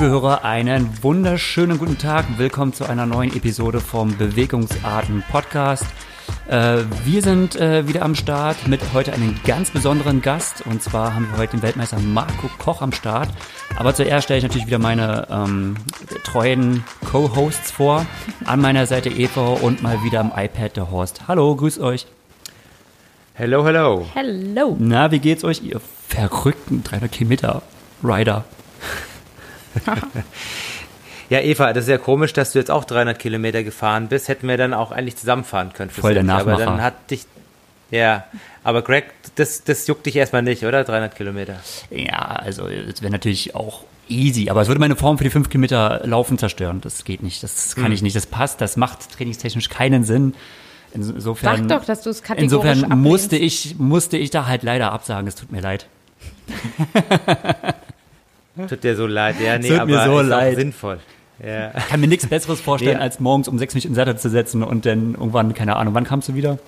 Liebe Hörer, einen wunderschönen guten Tag. Willkommen zu einer neuen Episode vom Bewegungsarten Podcast. Äh, wir sind äh, wieder am Start mit heute einem ganz besonderen Gast. Und zwar haben wir heute den Weltmeister Marco Koch am Start. Aber zuerst stelle ich natürlich wieder meine ähm, treuen Co-Hosts vor. An meiner Seite Eva und mal wieder am iPad der Horst. Hallo, grüß euch. Hello, hello. Hello. Na, wie geht's euch, ihr verrückten 300 Kilometer Rider? Ja, Eva, das ist ja komisch, dass du jetzt auch 300 Kilometer gefahren bist. Hätten wir dann auch eigentlich zusammenfahren können. Voll der Nachmacher. Aber dann hat dich, ja, aber Greg, das, das juckt dich erstmal nicht, oder? 300 Kilometer. Ja, also es wäre natürlich auch easy, aber es würde meine Form für die 5 Kilometer Laufen zerstören. Das geht nicht, das kann Hm. ich nicht, das passt, das macht trainingstechnisch keinen Sinn. Insofern, Sag doch, dass du es kategorisch insofern musste ich, musste ich da halt leider absagen, es tut mir leid. Tut dir so leid. Ja, nee, Tut aber mir so ist leid. auch sinnvoll. Ja. Ich kann mir nichts Besseres vorstellen, Ja. als morgens um sechs mich in den Sattel zu setzen und dann irgendwann, keine Ahnung, wann kamst du wieder?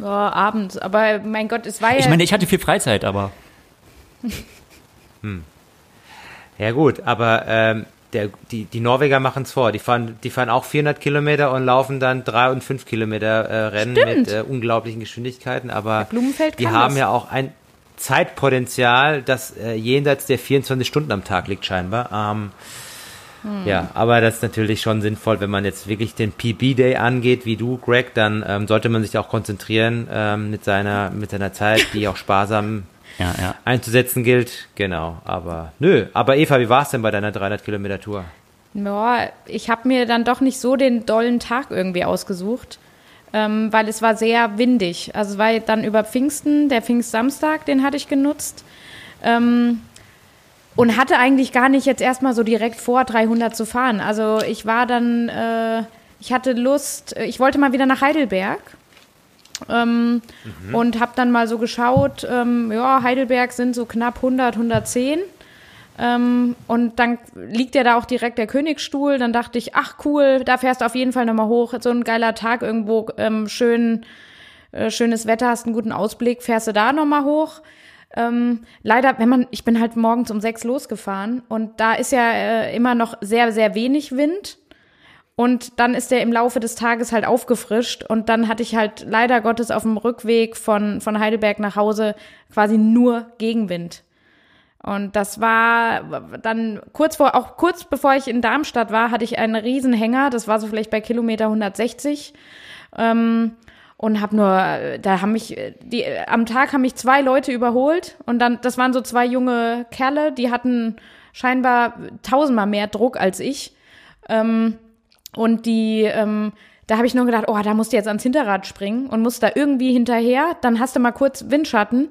Ja, abends. Aber mein Gott, es war ja. Ich meine, ich hatte viel Freizeit, aber Ja gut, aber ähm, der, die, die Norweger machen es vor. Die fahren, die fahren auch 400 Kilometer und laufen dann drei und fünf Kilometer äh, Rennen Stimmt. mit äh, unglaublichen Geschwindigkeiten. Aber Blumenfeld die kann haben das. ja auch ein Zeitpotenzial, das äh, jenseits der 24 Stunden am Tag liegt scheinbar. Ähm, Hm. Ja, aber das ist natürlich schon sinnvoll, wenn man jetzt wirklich den PB-Day angeht, wie du, Greg, dann ähm, sollte man sich auch konzentrieren ähm, mit seiner mit seiner Zeit, die auch sparsam ja, ja. einzusetzen gilt. Genau, aber nö. Aber Eva, wie war es denn bei deiner 300 Kilometer Tour? Ja, ich habe mir dann doch nicht so den dollen Tag irgendwie ausgesucht, ähm, weil es war sehr windig. Also es war dann über Pfingsten, der Pfingstsamstag, den hatte ich genutzt. Ähm, und hatte eigentlich gar nicht jetzt erstmal so direkt vor, 300 zu fahren. Also ich war dann, äh, ich hatte Lust, äh, ich wollte mal wieder nach Heidelberg. Ähm, Und habe dann mal so geschaut, ähm, ja, Heidelberg sind so knapp 100, 110. Ähm, und dann liegt ja da auch direkt der Königsstuhl. Dann dachte ich, ach cool, da fährst du auf jeden Fall nochmal hoch. So ein geiler Tag irgendwo, ähm, schön, äh, schönes Wetter, hast einen guten Ausblick, fährst du da nochmal hoch. Ähm, leider, wenn man, ich bin halt morgens um sechs losgefahren und da ist ja äh, immer noch sehr, sehr wenig Wind. Und dann ist der im Laufe des Tages halt aufgefrischt und dann hatte ich halt leider Gottes auf dem Rückweg von, von Heidelberg nach Hause quasi nur Gegenwind. Und das war dann kurz vor, auch kurz bevor ich in Darmstadt war, hatte ich einen Riesenhänger. Das war so vielleicht bei Kilometer 160. Ähm, und hab nur, da haben mich, die, am Tag haben mich zwei Leute überholt. Und dann, das waren so zwei junge Kerle, die hatten scheinbar tausendmal mehr Druck als ich. Ähm, und die, ähm, da habe ich nur gedacht, oh, da musst du jetzt ans Hinterrad springen und musst da irgendwie hinterher. Dann hast du mal kurz Windschatten.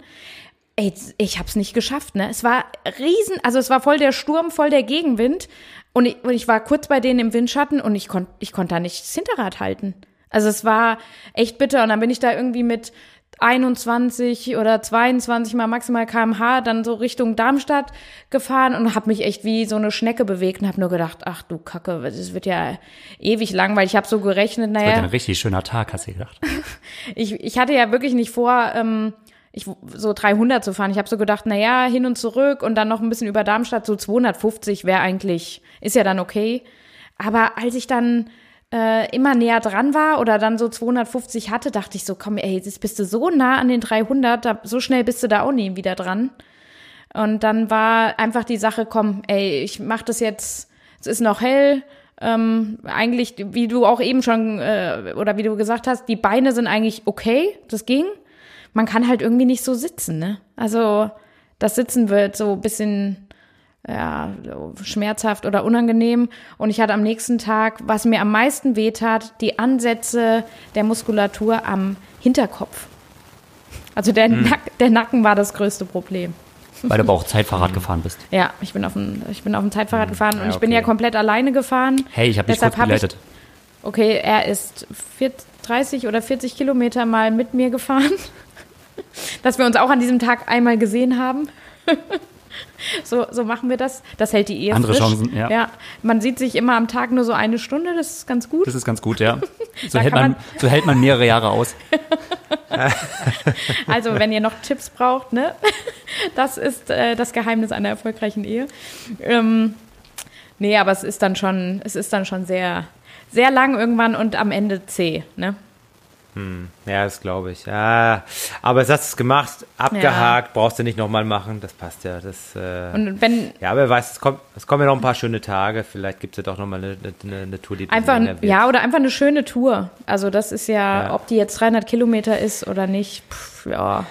Ey, ich hab's nicht geschafft, ne? Es war riesen, also es war voll der Sturm, voll der Gegenwind. Und ich, und ich war kurz bei denen im Windschatten und ich konnte ich konnte da nicht das Hinterrad halten. Also es war echt bitter. Und dann bin ich da irgendwie mit 21 oder 22 mal maximal kmh dann so Richtung Darmstadt gefahren und habe mich echt wie so eine Schnecke bewegt und habe nur gedacht, ach du Kacke, das wird ja ewig lang, weil ich habe so gerechnet, Das wird naja, ein richtig schöner Tag, hast du gedacht. ich, ich hatte ja wirklich nicht vor, ähm, ich, so 300 zu fahren. Ich habe so gedacht, na ja, hin und zurück und dann noch ein bisschen über Darmstadt, so 250 wäre eigentlich, ist ja dann okay. Aber als ich dann äh, immer näher dran war oder dann so 250 hatte, dachte ich so, komm, ey, jetzt bist du so nah an den 300, da, so schnell bist du da auch nie wieder dran. Und dann war einfach die Sache, komm, ey, ich mach das jetzt, es ist noch hell, ähm, eigentlich, wie du auch eben schon, äh, oder wie du gesagt hast, die Beine sind eigentlich okay, das ging. Man kann halt irgendwie nicht so sitzen, ne? Also, das Sitzen wird so ein bisschen, ja, schmerzhaft oder unangenehm. Und ich hatte am nächsten Tag, was mir am meisten wehtat, die Ansätze der Muskulatur am Hinterkopf. Also der, Nack, der Nacken war das größte Problem. Weil du aber auch Zeitfahrrad gefahren bist. Ja, ich bin auf dem, ich bin auf dem Zeitfahrrad gefahren und ja, ich bin okay. ja komplett alleine gefahren. Hey, ich habe dich kurz hab ich-. Okay, er ist 40, 30 oder 40 Kilometer mal mit mir gefahren. Dass wir uns auch an diesem Tag einmal gesehen haben. So, so machen wir das. Das hält die Ehe Andere frisch. Chancen, ja. ja. Man sieht sich immer am Tag nur so eine Stunde, das ist ganz gut. Das ist ganz gut, ja. So, hält man, man- so hält man mehrere Jahre aus. Also, wenn ihr noch Tipps braucht, ne? Das ist äh, das Geheimnis einer erfolgreichen Ehe. Ähm, Nee, aber es ist dann schon, es ist dann schon sehr, sehr lang irgendwann und am Ende zäh, ne? Hm, ja, das glaube ich. Ja, aber es hast es gemacht, abgehakt, ja. brauchst du nicht nochmal machen, das passt ja. Das, äh, und wenn, ja, aber wer weiß, es, kommt, es kommen ja noch ein paar schöne Tage, vielleicht gibt es ja doch nochmal eine, eine, eine Tour, die einfach, Ja, oder einfach eine schöne Tour. Also das ist ja, ja. ob die jetzt 300 Kilometer ist oder nicht, pff, ja.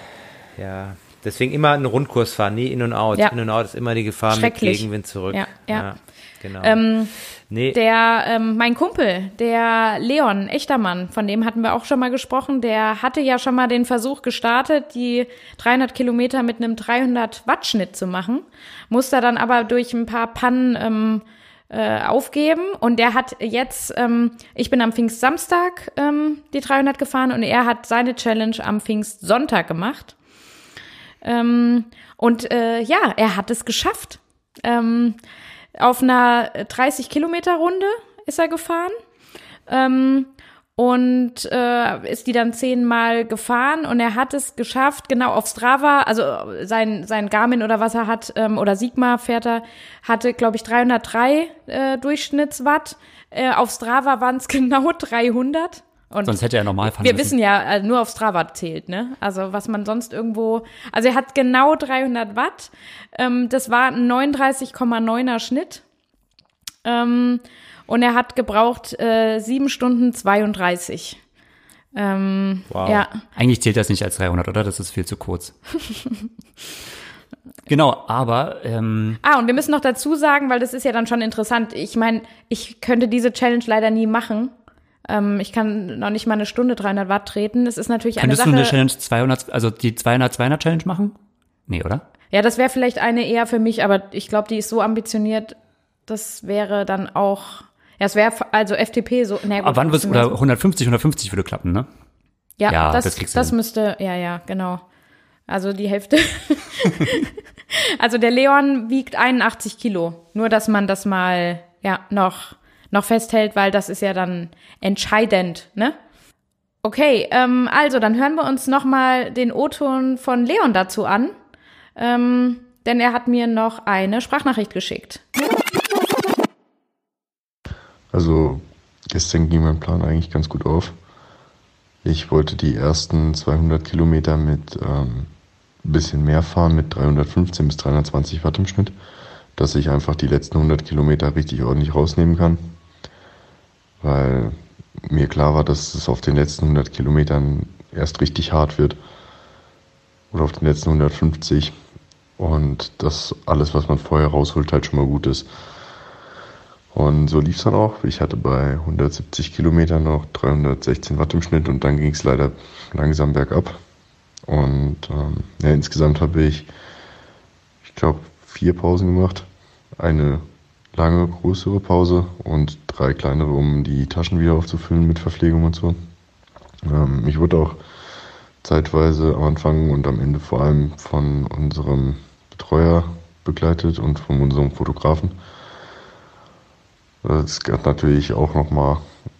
Ja, deswegen immer einen Rundkurs fahren, nie in und out. Ja. In und out ist immer die Gefahr mit Gegenwind zurück. Ja, ja. ja genau. Ähm, Nee. Der, ähm, mein Kumpel, der Leon Echtermann, von dem hatten wir auch schon mal gesprochen, der hatte ja schon mal den Versuch gestartet, die 300 Kilometer mit einem 300 Watt Schnitt zu machen, musste dann aber durch ein paar Pannen ähm, äh, aufgeben und der hat jetzt, ähm, ich bin am Pfingstsamstag ähm, die 300 gefahren und er hat seine Challenge am Pfingstsonntag gemacht. Ähm, und äh, ja, er hat es geschafft. Ähm, auf einer 30 Kilometer Runde ist er gefahren. Ähm, und äh, ist die dann zehnmal gefahren und er hat es geschafft, genau auf Strava, also sein, sein Garmin oder was er hat, ähm, oder Sigma fährt er, hatte, glaube ich, 303 äh, Durchschnittswatt. Äh, auf Strava waren es genau 300. Und sonst hätte er normal fahren Wir müssen. wissen ja, also nur auf Strava zählt, ne? Also was man sonst irgendwo, also er hat genau 300 Watt. Ähm, das war ein 39,9er Schnitt. Ähm, und er hat gebraucht äh, 7 Stunden 32. Ähm, wow. Ja. Eigentlich zählt das nicht als 300, oder? Das ist viel zu kurz. Genau, aber. Ähm ah, und wir müssen noch dazu sagen, weil das ist ja dann schon interessant. Ich meine, ich könnte diese Challenge leider nie machen, ähm, ich kann noch nicht mal eine Stunde 300 Watt treten. Das ist natürlich Könntest eine Sache. Könntest du eine Challenge 200, also die 200-200 Challenge machen? Nee, oder? Ja, das wäre vielleicht eine eher für mich, aber ich glaube, die ist so ambitioniert, das wäre dann auch, ja, es wäre also FTP so. Nee, aber wann wird oder 150, 150 würde klappen, ne? Ja, ja das, das, das müsste, ja, ja, genau. Also die Hälfte. also der Leon wiegt 81 Kilo. Nur, dass man das mal, ja, noch noch festhält, weil das ist ja dann entscheidend, ne? Okay, ähm, also dann hören wir uns nochmal den O-Ton von Leon dazu an, ähm, denn er hat mir noch eine Sprachnachricht geschickt. Also gestern ging mein Plan eigentlich ganz gut auf. Ich wollte die ersten 200 Kilometer mit ähm, bisschen mehr fahren, mit 315 bis 320 Watt im Schnitt, dass ich einfach die letzten 100 Kilometer richtig ordentlich rausnehmen kann weil mir klar war, dass es auf den letzten 100 Kilometern erst richtig hart wird oder auf den letzten 150 und dass alles, was man vorher rausholt, halt schon mal gut ist. Und so lief es dann auch. Ich hatte bei 170 Kilometern noch 316 Watt im Schnitt und dann ging es leider langsam bergab. Und ähm, ja, insgesamt habe ich, ich glaube, vier Pausen gemacht. Eine lange, größere Pause und drei kleinere, um die Taschen wieder aufzufüllen mit Verpflegung und so. Ähm, ich wurde auch zeitweise am Anfang und am Ende vor allem von unserem Betreuer begleitet und von unserem Fotografen. Das hat natürlich auch nochmal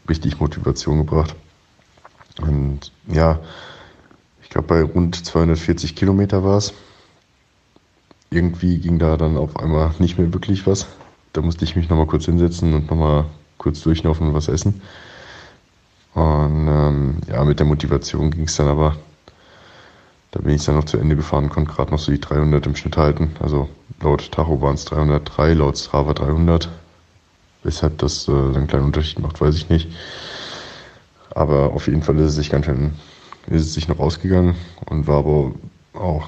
richtig Motivation gebracht. Und ja, ich glaube bei rund 240 Kilometer war es. Irgendwie ging da dann auf einmal nicht mehr wirklich was. Da musste ich mich nochmal kurz hinsetzen und nochmal kurz durchlaufen und was essen. Und ähm, ja, mit der Motivation ging es dann aber. Da bin ich dann noch zu Ende gefahren, konnte gerade noch so die 300 im Schnitt halten. Also laut Tacho waren es 303, laut Strava 300. Weshalb das äh, einen kleinen Unterschied macht, weiß ich nicht. Aber auf jeden Fall ist es sich ganz schön, ist es sich noch ausgegangen und war aber auch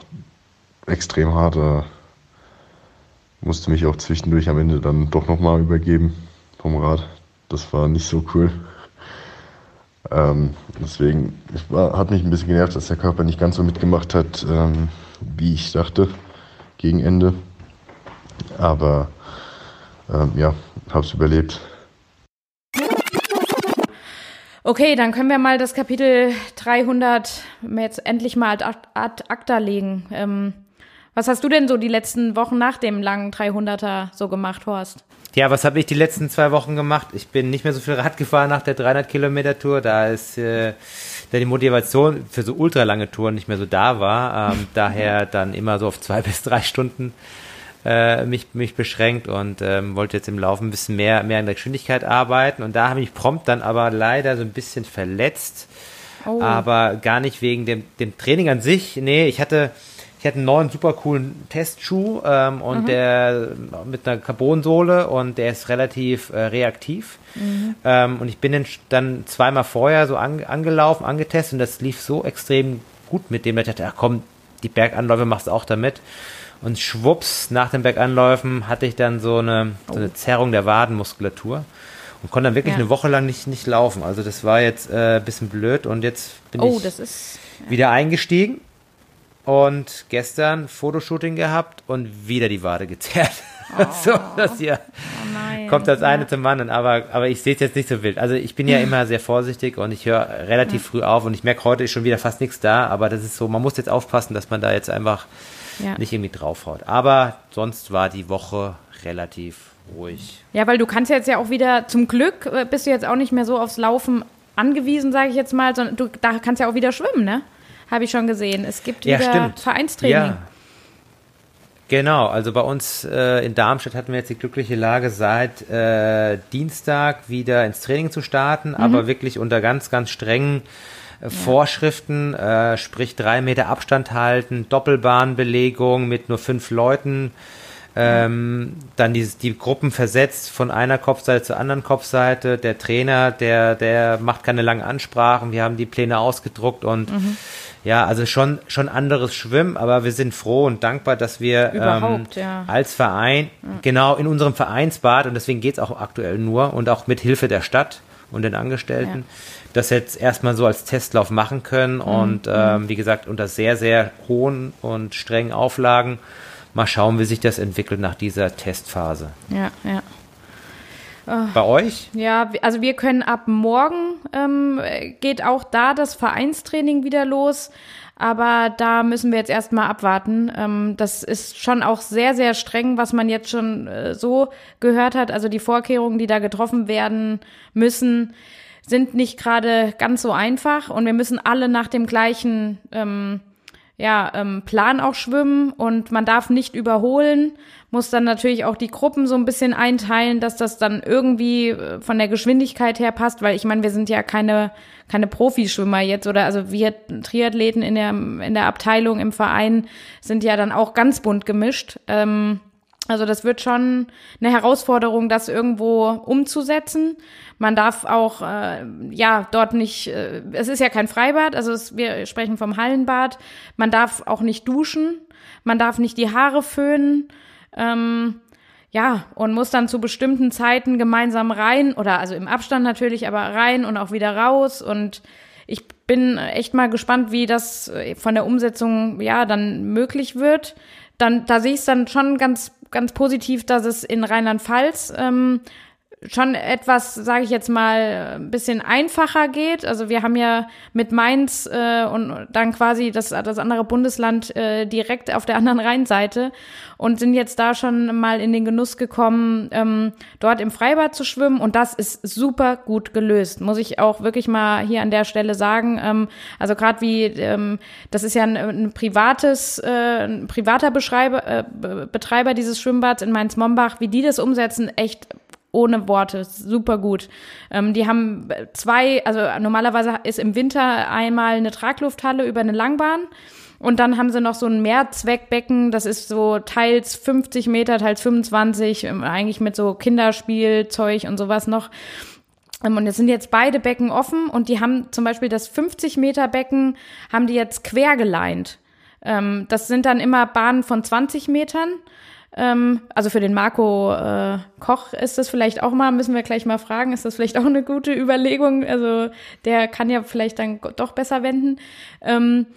extrem hart. Da musste mich auch zwischendurch am Ende dann doch nochmal übergeben vom Rad. Das war nicht so cool. Ähm, deswegen war, hat mich ein bisschen genervt, dass der Körper nicht ganz so mitgemacht hat, ähm, wie ich dachte, gegen Ende. Aber ähm, ja, hab's überlebt. Okay, dann können wir mal das Kapitel 300 jetzt endlich mal ad, ad acta legen. Ähm, was hast du denn so die letzten Wochen nach dem langen 300er so gemacht, Horst? Ja, was habe ich die letzten zwei Wochen gemacht? Ich bin nicht mehr so viel Rad gefahren nach der 300 Kilometer Tour, da ist äh, da die Motivation für so ultralange Touren nicht mehr so da war. Ähm, daher dann immer so auf zwei bis drei Stunden äh, mich, mich beschränkt und ähm, wollte jetzt im Laufen ein bisschen mehr, mehr in der Geschwindigkeit arbeiten. Und da habe ich prompt dann aber leider so ein bisschen verletzt. Oh. Aber gar nicht wegen dem, dem Training an sich. Nee, ich hatte, ich hatte einen neuen super coolen Testschuh ähm, und mhm. der mit einer Carbonsohle und der ist relativ äh, reaktiv. Mhm. Ähm, und ich bin dann, dann zweimal vorher so an, angelaufen, angetestet und das lief so extrem gut mit dem, dass ich dachte, ach komm, die Berganläufe machst du auch damit. Und schwupps, nach den Berganläufen hatte ich dann so eine, so eine oh. Zerrung der Wadenmuskulatur und konnte dann wirklich ja. eine Woche lang nicht, nicht laufen. Also das war jetzt äh, ein bisschen blöd und jetzt bin oh, ich ist, ja. wieder eingestiegen und gestern Fotoshooting gehabt und wieder die Wade gezerrt. Oh. so, das hier oh kommt das eine ja. zum anderen, aber, aber ich sehe es jetzt nicht so wild. Also ich bin ja immer sehr vorsichtig und ich höre relativ ja. früh auf und ich merke, heute ist schon wieder fast nichts da, aber das ist so, man muss jetzt aufpassen, dass man da jetzt einfach ja. nicht irgendwie draufhaut. Aber sonst war die Woche relativ ruhig. Ja, weil du kannst jetzt ja auch wieder, zum Glück äh, bist du jetzt auch nicht mehr so aufs Laufen angewiesen, sage ich jetzt mal, sondern du da kannst ja auch wieder schwimmen, ne? Habe ich schon gesehen. Es gibt wieder ja, Vereinstraining. Ja. Genau, also bei uns äh, in Darmstadt hatten wir jetzt die glückliche Lage, seit äh, Dienstag wieder ins Training zu starten, mhm. aber wirklich unter ganz, ganz strengen äh, Vorschriften, äh, sprich drei Meter Abstand halten, Doppelbahnbelegung mit nur fünf Leuten, ähm, dann die, die Gruppen versetzt von einer Kopfseite zur anderen Kopfseite. Der Trainer, der, der macht keine langen Ansprachen. Wir haben die Pläne ausgedruckt und mhm. Ja, also schon, schon anderes Schwimmen, aber wir sind froh und dankbar, dass wir ähm, ja. als Verein, ja. genau in unserem Vereinsbad, und deswegen geht's auch aktuell nur und auch mit Hilfe der Stadt und den Angestellten, ja. das jetzt erstmal so als Testlauf machen können mhm. und ähm, wie gesagt unter sehr, sehr hohen und strengen Auflagen mal schauen, wie sich das entwickelt nach dieser Testphase. Ja, ja. Bei euch? Ja, also wir können ab morgen ähm, geht auch da das Vereinstraining wieder los. Aber da müssen wir jetzt erstmal abwarten. Ähm, das ist schon auch sehr, sehr streng, was man jetzt schon äh, so gehört hat. Also die Vorkehrungen, die da getroffen werden müssen, sind nicht gerade ganz so einfach. Und wir müssen alle nach dem gleichen ähm, ja, ähm, Plan auch schwimmen und man darf nicht überholen, muss dann natürlich auch die Gruppen so ein bisschen einteilen, dass das dann irgendwie äh, von der Geschwindigkeit her passt, weil ich meine, wir sind ja keine, keine Profischwimmer jetzt oder also wir Triathleten in der, in der Abteilung im Verein sind ja dann auch ganz bunt gemischt. Ähm, also das wird schon eine Herausforderung, das irgendwo umzusetzen. Man darf auch äh, ja dort nicht. Äh, es ist ja kein Freibad, also es, wir sprechen vom Hallenbad. Man darf auch nicht duschen, man darf nicht die Haare föhnen. Ähm, ja, und muss dann zu bestimmten Zeiten gemeinsam rein oder also im Abstand natürlich, aber rein und auch wieder raus. Und ich bin echt mal gespannt, wie das von der Umsetzung ja dann möglich wird. Dann, da sehe ich es dann schon ganz ganz positiv, dass es in Rheinland-Pfalz ähm, schon etwas, sage ich jetzt mal, ein bisschen einfacher geht. Also wir haben ja mit Mainz äh, und dann quasi das, das andere Bundesland äh, direkt auf der anderen Rheinseite und sind jetzt da schon mal in den Genuss gekommen, ähm, dort im Freibad zu schwimmen. Und das ist super gut gelöst, muss ich auch wirklich mal hier an der Stelle sagen. Ähm, also gerade wie, ähm, das ist ja ein, ein privates, äh, ein privater Beschreiber, äh, Betreiber dieses Schwimmbads in Mainz-Mombach, wie die das umsetzen, echt ohne Worte, super gut. Ähm, die haben zwei, also normalerweise ist im Winter einmal eine Traglufthalle über eine Langbahn. Und dann haben sie noch so ein Mehrzweckbecken, das ist so teils 50 Meter, teils 25, ähm, eigentlich mit so Kinderspielzeug und sowas noch. Ähm, und es sind jetzt beide Becken offen und die haben zum Beispiel das 50 Meter Becken, haben die jetzt quer geleint. Ähm, das sind dann immer Bahnen von 20 Metern ähm, also für den Marco äh, Koch ist das vielleicht auch mal, müssen wir gleich mal fragen, ist das vielleicht auch eine gute Überlegung? Also der kann ja vielleicht dann doch besser wenden. Ähm,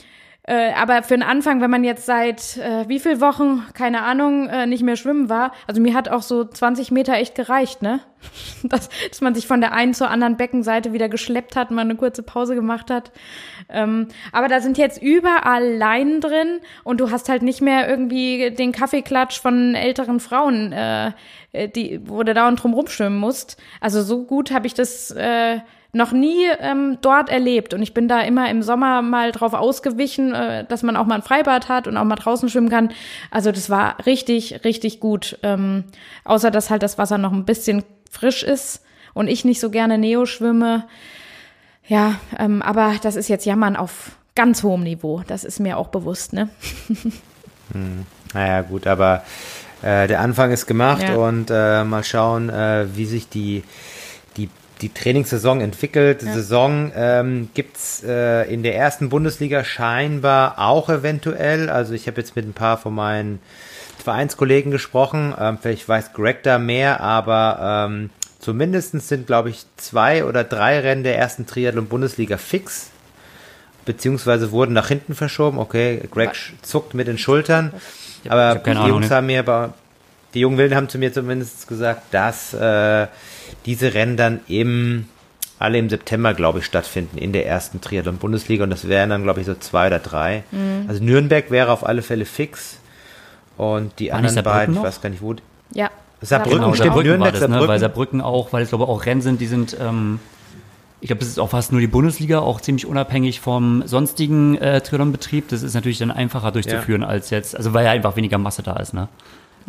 äh, aber für den Anfang, wenn man jetzt seit äh, wie viel Wochen, keine Ahnung, äh, nicht mehr schwimmen war, also mir hat auch so 20 Meter echt gereicht, ne? dass, dass man sich von der einen zur anderen Beckenseite wieder geschleppt hat, mal eine kurze Pause gemacht hat. Ähm, aber da sind jetzt überall Leinen drin und du hast halt nicht mehr irgendwie den Kaffeeklatsch von älteren Frauen, äh, die, wo du dauernd drum rumschwimmen musst. Also so gut habe ich das äh, noch nie ähm, dort erlebt. Und ich bin da immer im Sommer mal drauf ausgewichen, äh, dass man auch mal ein Freibad hat und auch mal draußen schwimmen kann. Also das war richtig, richtig gut. Ähm, außer dass halt das Wasser noch ein bisschen frisch ist und ich nicht so gerne Neo schwimme. Ja, ähm, aber das ist jetzt Jammern auf ganz hohem Niveau. Das ist mir auch bewusst, ne? hm. Naja, gut, aber äh, der Anfang ist gemacht ja. und äh, mal schauen, äh, wie sich die, die, Trainingssaison entwickelt. Ja. Saison ähm, gibt's äh, in der ersten Bundesliga scheinbar auch eventuell. Also ich habe jetzt mit ein paar von meinen Vereinskollegen gesprochen. Ähm, vielleicht weiß Greg da mehr, aber ähm, zumindest sind, glaube ich, zwei oder drei Rennen der ersten Triathlon-Bundesliga fix beziehungsweise wurden nach hinten verschoben. Okay, Greg zuckt mit den Schultern. Aber die Jungs haben mir, die jungen Wilden haben zu mir zumindest gesagt, dass äh, diese Rennen dann im alle im September, glaube ich, stattfinden in der ersten Triathlon-Bundesliga und das wären dann, glaube ich, so zwei oder drei. Mhm. Also Nürnberg wäre auf alle Fälle fix und die War anderen beiden, noch? ich weiß gar nicht wo. Ja. Saarbrücken, genau, stimmt, Saarbrücken Nürnberg, das, ne? Saarbrücken. Weil Saarbrücken auch, weil es glaube auch Rennen sind, die sind ähm, ich glaube, das ist auch fast nur die Bundesliga, auch ziemlich unabhängig vom sonstigen äh, Triathlon-Betrieb. Das ist natürlich dann einfacher durchzuführen ja. als jetzt, also weil ja einfach weniger Masse da ist, ne?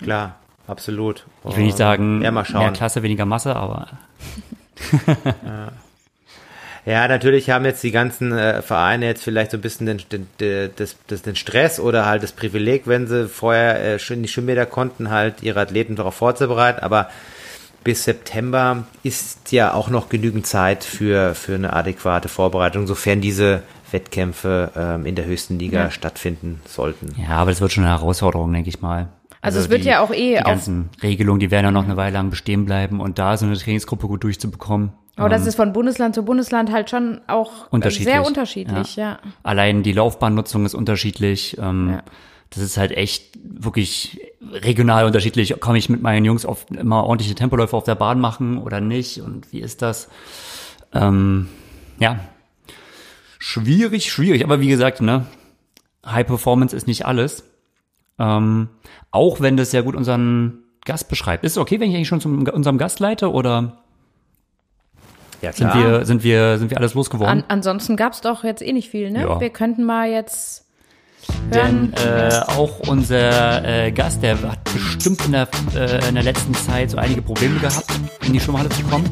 Klar, absolut. Ich will nicht sagen, ja, mal mehr Klasse, weniger Masse, aber. ja. Ja, natürlich haben jetzt die ganzen äh, Vereine jetzt vielleicht so ein bisschen den, den, den, das, das, den Stress oder halt das Privileg, wenn sie vorher äh, schon die Schwimmbäder konnten, halt ihre Athleten darauf vorzubereiten. Aber bis September ist ja auch noch genügend Zeit für, für eine adäquate Vorbereitung, sofern diese Wettkämpfe ähm, in der höchsten Liga ja. stattfinden sollten. Ja, aber das wird schon eine Herausforderung, denke ich mal. Also, also es wird die, ja auch eh. Die ganzen Regelungen, die werden ja noch eine Weile lang bestehen bleiben und da so eine Trainingsgruppe gut durchzubekommen. Aber das ähm, ist von Bundesland zu Bundesland halt schon auch unterschiedlich. sehr unterschiedlich, ja. ja. Allein die Laufbahnnutzung ist unterschiedlich. Ähm, ja das ist halt echt wirklich regional unterschiedlich. Kann ich mit meinen Jungs auf, immer ordentliche Tempoläufe auf der Bahn machen oder nicht? Und wie ist das? Ähm, ja, schwierig, schwierig. Aber wie gesagt, ne, High Performance ist nicht alles. Ähm, auch wenn das ja gut unseren Gast beschreibt. Ist es okay, wenn ich eigentlich schon zu unserem Gast leite oder ja, sind wir sind wir sind wir alles losgeworden? An, ansonsten gab's doch jetzt eh nicht viel, ne? Ja. Wir könnten mal jetzt denn äh, auch unser äh, Gast, der hat bestimmt in der, äh, in der letzten Zeit so einige Probleme gehabt, in die Schwimmhalle zu kommen.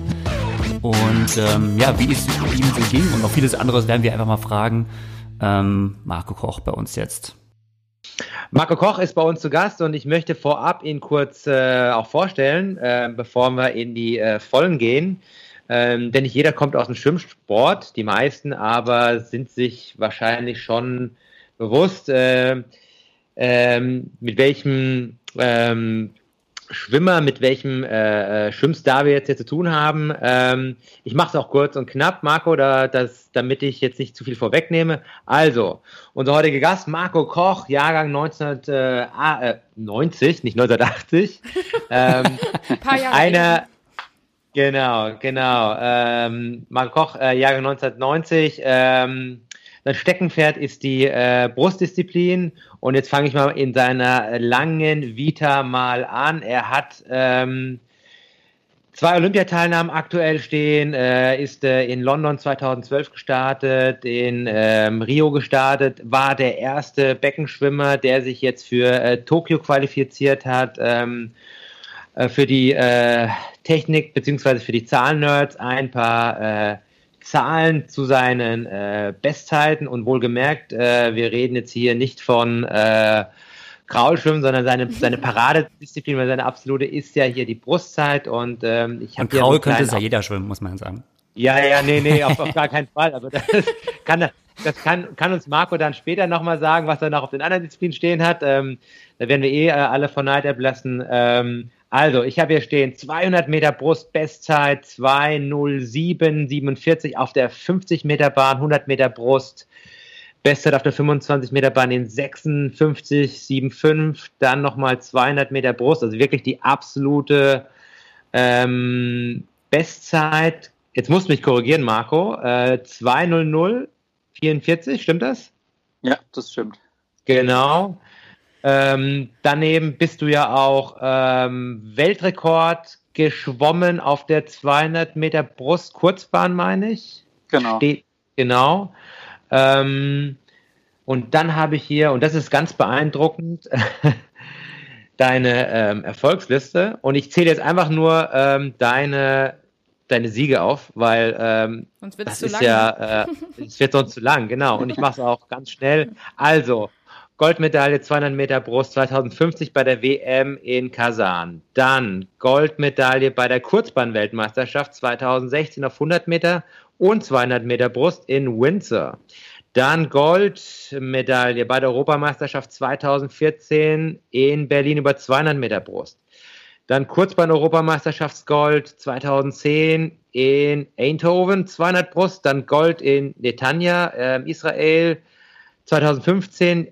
Und ähm, ja, wie es ihm so ging und noch vieles anderes werden wir einfach mal fragen. Ähm, Marco Koch bei uns jetzt. Marco Koch ist bei uns zu Gast und ich möchte vorab ihn kurz äh, auch vorstellen, äh, bevor wir in die äh, Vollen gehen. Ähm, denn nicht jeder kommt aus dem Schwimmsport, die meisten aber sind sich wahrscheinlich schon bewusst, äh, ähm, mit welchem ähm, Schwimmer, mit welchem äh, äh, Schwimmstar wir jetzt hier zu tun haben. Ähm, ich mache es auch kurz und knapp, Marco, da, das, damit ich jetzt nicht zu viel vorwegnehme. Also, unser heutiger Gast, Marco Koch, Jahrgang 1990, äh, nicht 1980. ähm, Ein paar Jahre einer, Genau, genau. Ähm, Marco Koch, äh, Jahrgang 1990, ähm, sein Steckenpferd ist die äh, Brustdisziplin. Und jetzt fange ich mal in seiner langen Vita mal an. Er hat ähm, zwei Olympiateilnahmen aktuell stehen, äh, ist äh, in London 2012 gestartet, in ähm, Rio gestartet, war der erste Beckenschwimmer, der sich jetzt für äh, Tokio qualifiziert hat. Ähm, äh, für die äh, Technik beziehungsweise für die Zahlennerds ein paar äh, Zahlen zu seinen äh, Bestzeiten und wohlgemerkt, äh, wir reden jetzt hier nicht von äh, Kraulschwimmen, sondern seine, seine Paradedisziplin, weil seine absolute ist ja hier die Brustzeit und ähm, ich habe. Und Kraul könnte es ja jeder schwimmen, muss man sagen. Ja, ja, nee, nee, auf, auf gar keinen Fall. Aber das kann, das kann, kann uns Marco dann später nochmal sagen, was er noch auf den anderen Disziplinen stehen hat. Ähm, da werden wir eh äh, alle von Neid erblassen. Ähm, also, ich habe hier stehen 200 Meter Brust, Bestzeit 207,47 auf der 50 Meter Bahn, 100 Meter Brust, Bestzeit auf der 25 Meter Bahn in 56,75, dann nochmal 200 Meter Brust, also wirklich die absolute ähm, Bestzeit. Jetzt musst du mich korrigieren, Marco. Äh, 200,44, stimmt das? Ja, das stimmt. Genau. Ähm, daneben bist du ja auch ähm, Weltrekord geschwommen auf der 200 Meter Brust Kurzbahn, meine ich. Genau. Steht, genau. Ähm, und dann habe ich hier, und das ist ganz beeindruckend, deine ähm, Erfolgsliste. Und ich zähle jetzt einfach nur ähm, deine, deine Siege auf, weil ähm, das zu ist lang. ja, äh, es wird sonst zu lang, genau. Und ich mache es auch ganz schnell. Also, Goldmedaille 200 Meter Brust 2050 bei der WM in Kasan. Dann Goldmedaille bei der Kurzbahnweltmeisterschaft 2016 auf 100 Meter und 200 Meter Brust in Windsor. Dann Goldmedaille bei der Europameisterschaft 2014 in Berlin über 200 Meter Brust. Dann Kurzbahn-Europameisterschaftsgold 2010 in Eindhoven, 200 Brust. Dann Gold in Netanya, äh, Israel 2015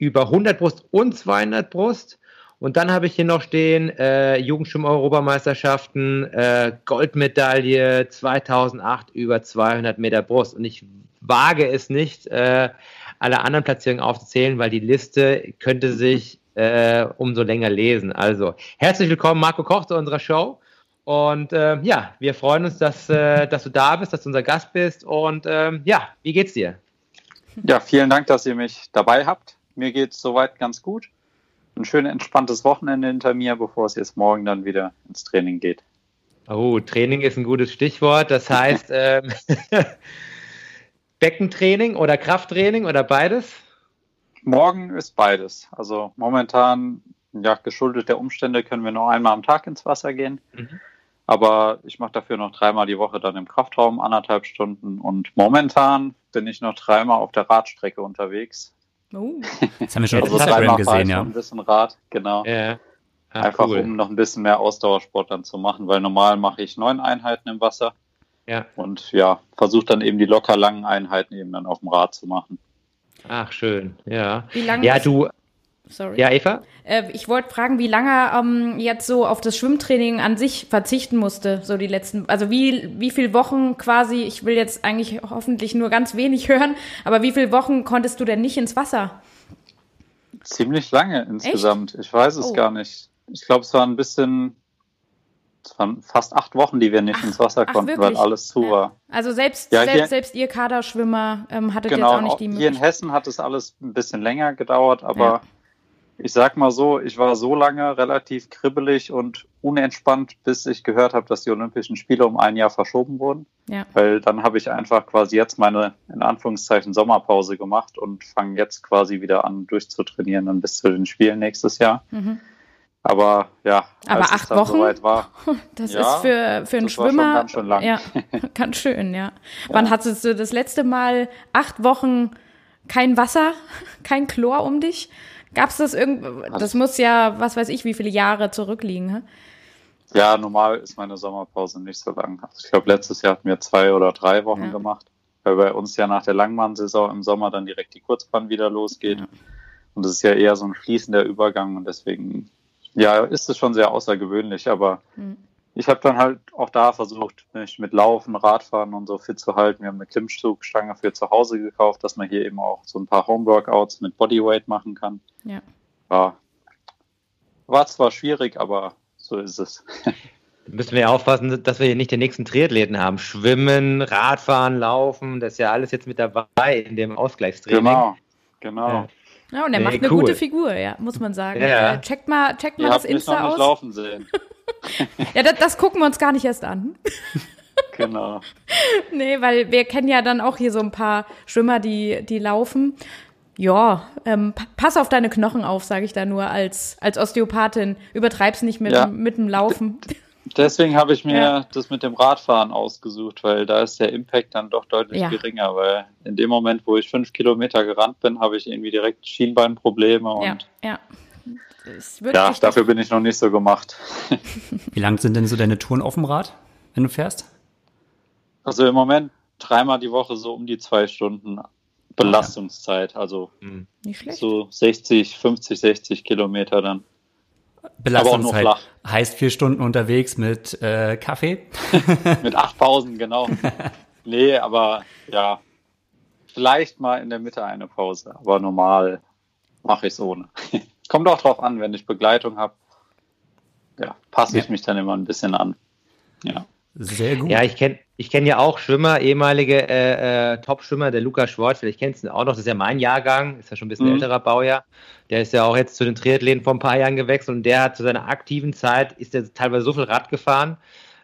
über 100 Brust und 200 Brust. Und dann habe ich hier noch stehen, äh, Jugendschwimmer-Europameisterschaften, äh, Goldmedaille 2008 über 200 Meter Brust. Und ich wage es nicht, äh, alle anderen Platzierungen aufzuzählen, weil die Liste könnte sich äh, umso länger lesen. Also, herzlich willkommen, Marco Koch, zu unserer Show. Und äh, ja, wir freuen uns, dass, äh, dass du da bist, dass du unser Gast bist. Und ähm, ja, wie geht's dir? Ja, vielen Dank, dass ihr mich dabei habt. Mir geht's soweit ganz gut. Ein schön entspanntes Wochenende hinter mir, bevor es jetzt morgen dann wieder ins Training geht. Oh, Training ist ein gutes Stichwort. Das heißt, ähm, Beckentraining oder Krafttraining oder beides? Morgen ist beides. Also momentan, ja, geschuldet der Umstände, können wir nur einmal am Tag ins Wasser gehen. Mhm. Aber ich mache dafür noch dreimal die Woche dann im Kraftraum anderthalb Stunden. Und momentan bin ich noch dreimal auf der Radstrecke unterwegs. Oh. Das haben wir schon auf Also Instagram gesehen, ja. ein bisschen Rad, genau. Ja. Ah, Einfach cool. um noch ein bisschen mehr Ausdauersport dann zu machen, weil normal mache ich neun Einheiten im Wasser Ja. und ja, versuche dann eben die locker langen Einheiten eben dann auf dem Rad zu machen. Ach, schön. Ja. Wie lange Ja, du, Sorry. ja, Eva? Äh, ich wollte fragen, wie lange er ähm, jetzt so auf das Schwimmtraining an sich verzichten musste, so die letzten, also wie, wie viele Wochen quasi, ich will jetzt eigentlich hoffentlich nur ganz wenig hören, aber wie viele Wochen konntest du denn nicht ins Wasser? Ziemlich lange insgesamt. Ich weiß es Oh. gar nicht. Ich glaube, es war ein bisschen, es waren fast acht Wochen, die wir nicht ins Wasser ach, konnten, weil wirklich? alles zu Ja. war. Also selbst, Ja, selbst, hier- selbst ihr Kaderschwimmer ähm, hattet Genau, jetzt auch nicht die hier in Möglichkeit. Hessen hat es alles ein bisschen länger gedauert, aber Ja. Ich sag mal so, ich war so lange relativ kribbelig und unentspannt, bis ich gehört habe, dass die Olympischen Spiele um ein Jahr verschoben wurden. Ja. Weil dann habe ich einfach quasi jetzt meine, in Anführungszeichen, Sommerpause gemacht und fange jetzt quasi wieder an, durchzutrainieren dann bis zu den Spielen nächstes Jahr. Mhm. Aber ja, Aber als es acht dann Wochen? soweit war, Das Ja, ist für, für einen das war schon Schwimmer. ganz schön lang. Ja, ganz schön, ja. Wann hattest du das letzte Mal acht Wochen kein Wasser, kein Chlor um dich? Gab's das irgend? Das muss ja, was weiß ich, wie viele Jahre zurückliegen. Hä? ja, normal ist meine Sommerpause nicht so lang. Also ich glaube, letztes Jahr hatten wir zwei oder drei Wochen Ja. gemacht, weil bei uns ja nach der Langbahnsaison im Sommer dann direkt die Kurzbahn wieder losgeht. Ja. Und das ist ja eher so ein fließender Übergang und deswegen, ja, ist es schon sehr außergewöhnlich, aber Mhm. Ich habe dann halt auch da versucht, mich mit Laufen, Radfahren und so fit zu halten. Wir haben eine Klimmzugstange für zu Hause gekauft, dass man hier eben auch so ein paar Homeworkouts mit Bodyweight machen kann. Ja. Ja. War zwar schwierig, aber so ist es. Müssen wir aufpassen, dass wir hier nicht den nächsten Triathleten haben. Schwimmen, Radfahren, Laufen, das ist ja alles jetzt mit dabei in dem Ausgleichstraining. Genau, genau. Ja. Ja, und er Nee, macht eine cool. gute Figur, ja, muss man sagen. Ja. Äh, checkt mal, checkt mal Ihr das habt mich noch Insta nicht aus. laufen sehen. Ja, das, das gucken wir uns gar nicht erst an. Genau. Nee, weil wir kennen ja dann auch hier so ein paar Schwimmer, die, die laufen. Ja, ähm, pa- pass auf deine Knochen auf, sage ich da nur als, als Osteopathin. Übertreib's nicht mit, Ja. dem- mit dem Laufen. Deswegen habe ich mir Ja. das mit dem Radfahren ausgesucht, weil da ist der Impact dann doch deutlich Ja. geringer, weil in dem Moment, wo ich fünf Kilometer gerannt bin, habe ich irgendwie direkt Schienbeinprobleme Ja, und ja. Es wird ja, dafür bin ich noch nicht so gemacht. Wie lang sind denn so deine Touren auf dem Rad, wenn du fährst? Also im Moment dreimal die Woche so um die zwei Stunden Belastungszeit, also Hm. nicht schlecht. so 60, 50, 60 Kilometer dann. Belastungszeit flach. heißt vier Stunden unterwegs mit äh, Kaffee. Mit acht Pausen, genau. nee, aber ja, vielleicht mal in der Mitte eine Pause, aber normal mache ich es ohne. Kommt auch drauf an, wenn ich Begleitung habe, ja, passe ich mich dann immer ein bisschen an. Ja. Sehr gut. Ja, ich kenne ich kenn ja auch Schwimmer, ehemalige äh, äh, Top-Schwimmer, der Lukas Schwartz, vielleicht kennst du ihn auch noch, das ist ja mein Jahrgang, ist ja schon ein bisschen mhm. älterer Baujahr. Der ist ja auch jetzt zu den Triathleten vor ein paar Jahren gewechselt und der hat zu seiner aktiven Zeit, ist er teilweise so viel Rad gefahren,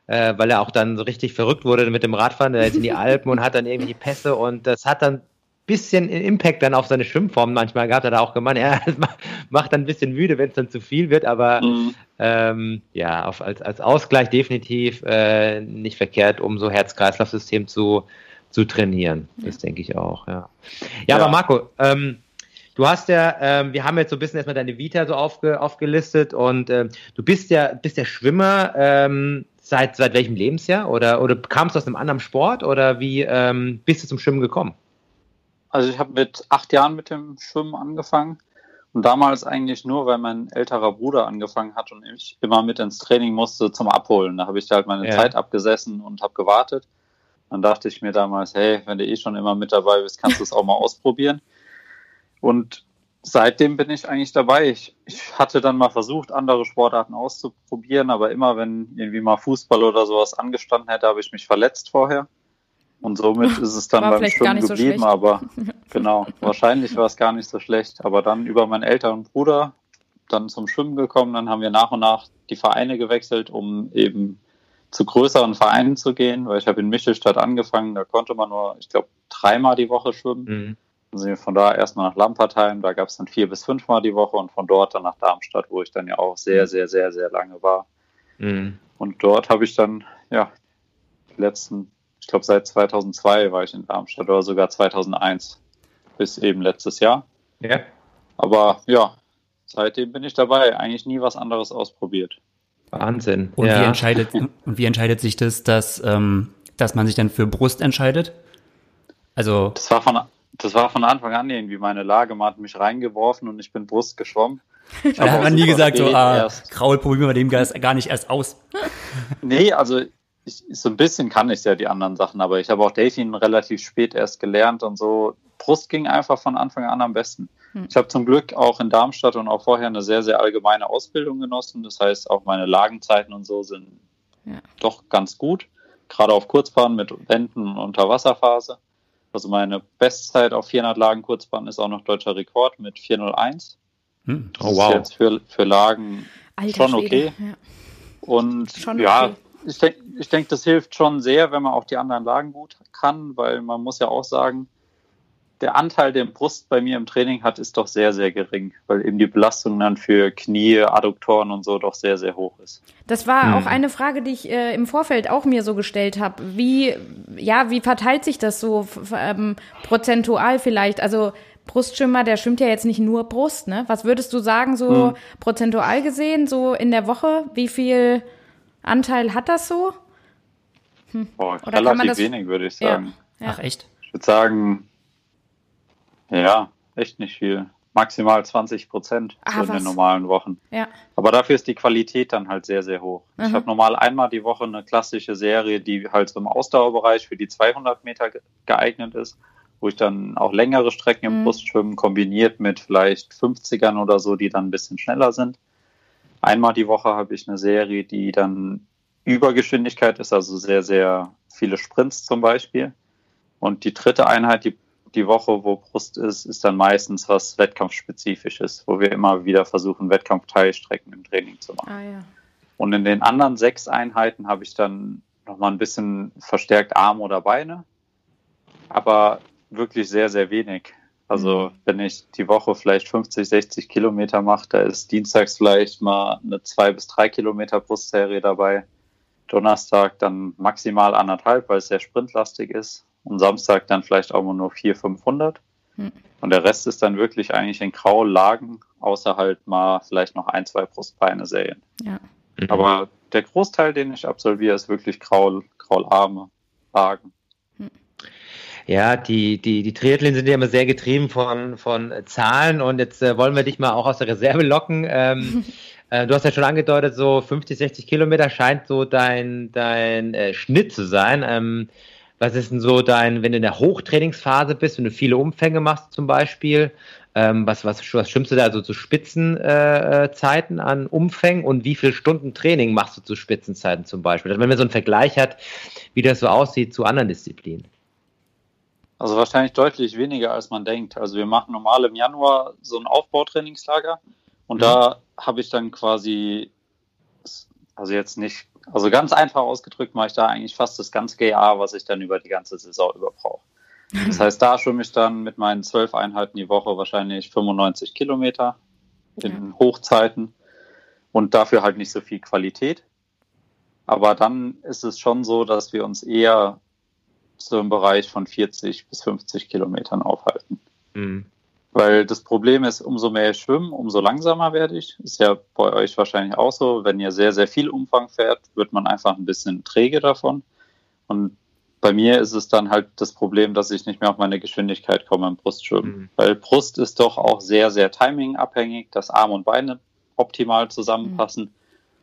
äh, weil er auch dann so richtig verrückt wurde mit dem Radfahren, der ist in die Alpen und hat dann irgendwie Pässe und das hat dann bisschen Impact dann auf seine Schwimmform manchmal gehabt, hat er auch gemeint, er macht dann ein bisschen müde, wenn es dann zu viel wird, aber mhm. ähm, ja, auf, als, als Ausgleich definitiv äh, nicht verkehrt, um so Herz-Kreislauf-System zu, zu trainieren. Ja. Das denke ich auch, ja. Ja, ja. aber Marco, ähm, du hast ja, ähm, wir haben jetzt so ein bisschen erstmal deine Vita so aufge, aufgelistet und ähm, du bist ja, bist der Schwimmer ähm, seit, seit welchem Lebensjahr oder, oder kamst du aus einem anderen Sport oder wie ähm, bist du zum Schwimmen gekommen? Also ich habe mit acht Jahren mit dem Schwimmen angefangen und damals eigentlich nur, weil mein älterer Bruder angefangen hat und ich immer mit ins Training musste zum Abholen. Da habe ich halt meine ja. Zeit abgesessen und habe gewartet. Dann dachte ich mir damals, hey, wenn du eh schon immer mit dabei bist, kannst du es auch mal ausprobieren. Und seitdem bin ich eigentlich dabei. Ich, ich, hatte dann mal versucht, andere Sportarten auszuprobieren, aber immer wenn irgendwie mal Fußball oder sowas angestanden hätte, habe ich mich verletzt vorher. Und somit ist es dann war beim Schwimmen geblieben, so aber genau, wahrscheinlich war es gar nicht so schlecht. Aber dann über meinen älteren Bruder dann zum Schwimmen gekommen, dann haben wir nach und nach die Vereine gewechselt, um eben zu größeren Vereinen zu gehen, weil ich habe in Michelstadt angefangen, da konnte man nur, ich glaube, dreimal die Woche schwimmen. Mhm. Dann sind wir von da erstmal nach Lampertheim, da gab es dann vier bis fünfmal die Woche und von dort dann nach Darmstadt, wo ich dann ja auch sehr, sehr, sehr, sehr lange war. Mhm. Und dort habe ich dann, ja, die letzten ich glaube, seit 2002 war ich in Darmstadt oder sogar 2001 bis eben letztes Jahr. Ja. Aber ja, seitdem bin ich dabei. Eigentlich nie was anderes ausprobiert. Wahnsinn. Und, ja. wie, entscheidet, und wie entscheidet sich das, dass, ähm, dass man sich dann für Brust entscheidet? Also. Das war von, das war von Anfang an irgendwie meine Lage. Man hat mich reingeworfen und ich bin Brust geschwommen. Da hat man nie gesagt, so, ah, Kraul, probieren wir dem gar nicht erst aus. Nee, also ich, so ein bisschen kann ich ja die anderen Sachen, aber ich habe auch Dating relativ spät erst gelernt und so. Brust ging einfach von Anfang an am besten. Hm. Ich habe zum Glück auch in Darmstadt und auch vorher eine sehr, sehr allgemeine Ausbildung genossen. Das heißt, auch meine Lagenzeiten und so sind ja. doch ganz gut. Gerade auf Kurzbahn mit Wänden und Unterwasserphase. Also meine Bestzeit auf 400 Lagen Kurzbahn ist auch noch deutscher Rekord mit 401. Hm. Oh, wow. Das ist jetzt für, für Lagen Alter schon okay. Ja. Und schon ja, okay ich denke, ich denk, das hilft schon sehr, wenn man auch die anderen Lagen gut kann, weil man muss ja auch sagen, der Anteil, den Brust bei mir im Training hat, ist doch sehr, sehr gering, weil eben die Belastung dann für Knie, Adduktoren und so doch sehr, sehr hoch ist. Das war hm. auch eine Frage, die ich äh, im Vorfeld auch mir so gestellt habe. Wie, ja, wie verteilt sich das so ähm, prozentual vielleicht? Also Brustschwimmer, der schwimmt ja jetzt nicht nur Brust, ne? Was würdest du sagen, so hm. prozentual gesehen, so in der Woche, wie viel Anteil hat das so? Hm. Oh, Oder relativ das... wenig, würde ich sagen. Ja. Ach, echt? Ich würde sagen, ja, echt nicht viel. Maximal 20 Prozent ah, in den normalen Wochen. Ja. Aber dafür ist die Qualität dann halt sehr, sehr hoch. Mhm. Ich habe normal einmal die Woche eine klassische Serie, die halt so im Ausdauerbereich für die 200 Meter geeignet ist, wo ich dann auch längere Strecken im mhm. Brustschwimmen kombiniert mit vielleicht 50ern oder so, die dann ein bisschen schneller sind. Einmal die Woche habe ich eine Serie, die dann Übergeschwindigkeit ist, also sehr, sehr viele Sprints zum Beispiel. Und die dritte Einheit, die, die Woche, wo Brust ist, ist dann meistens was Wettkampfspezifisches, wo wir immer wieder versuchen, Wettkampfteilstrecken im Training zu machen. Ah, ja. Und in den anderen sechs Einheiten habe ich dann nochmal ein bisschen verstärkt Arme oder Beine, aber wirklich sehr, sehr wenig. Also mhm. wenn ich die Woche vielleicht 50, 60 Kilometer mache, da ist dienstags vielleicht mal eine zwei bis drei Kilometer Brustserie dabei. Donnerstag dann maximal anderthalb, weil es sehr sprintlastig ist. Und Samstag dann vielleicht auch mal nur vier, 500. Mhm. Und der Rest ist dann wirklich eigentlich in grauen Lagen, außer halt mal vielleicht noch ein, zwei Brustbeine-Serien. Ja. Mhm. Aber der Großteil, den ich absolviere, ist wirklich grau, grauarme Lagen. Ja, die, die, die Triathleten sind ja immer sehr getrieben von, von Zahlen und jetzt äh, wollen wir dich mal auch aus der Reserve locken. Ähm, äh, du hast ja schon angedeutet, so 50, 60 Kilometer scheint so dein, dein äh, Schnitt zu sein. Ähm, Was ist denn so dein, wenn du in der Hochtrainingsphase bist, wenn du viele Umfänge machst zum Beispiel, ähm, was, was, was stimmst du da so zu Spitzenzeiten äh, an Umfängen und wie viele Stunden Training machst du zu Spitzenzeiten zum Beispiel? Also wenn man so einen Vergleich hat, wie das so aussieht zu anderen Disziplinen. Also wahrscheinlich deutlich weniger, als man denkt. Also wir machen normal im Januar so ein Aufbautrainingslager und mhm. da habe ich dann quasi, also jetzt nicht, also ganz einfach ausgedrückt, mache ich da eigentlich fast das ganze GA, was ich dann über die ganze Saison über brauche. Das heißt, da schwimme ich dann mit meinen zwölf Einheiten die Woche wahrscheinlich 95 Kilometer in ja. Hochzeiten und dafür halt nicht so viel Qualität. Aber dann ist es schon so, dass wir uns eher so im Bereich von 40 bis 50 Kilometern aufhalten. Mhm. Weil das Problem ist, umso mehr ich schwimme, umso langsamer werde ich. Ist ja bei euch wahrscheinlich auch so. Wenn ihr sehr, sehr viel Umfang fährt, wird man einfach ein bisschen träge davon. Und bei mir ist es dann halt das Problem, dass ich nicht mehr auf meine Geschwindigkeit komme im Brustschwimmen. Mhm. Weil Brust ist doch auch sehr, sehr timingabhängig, dass Arme und Beine optimal zusammenpassen. Mhm.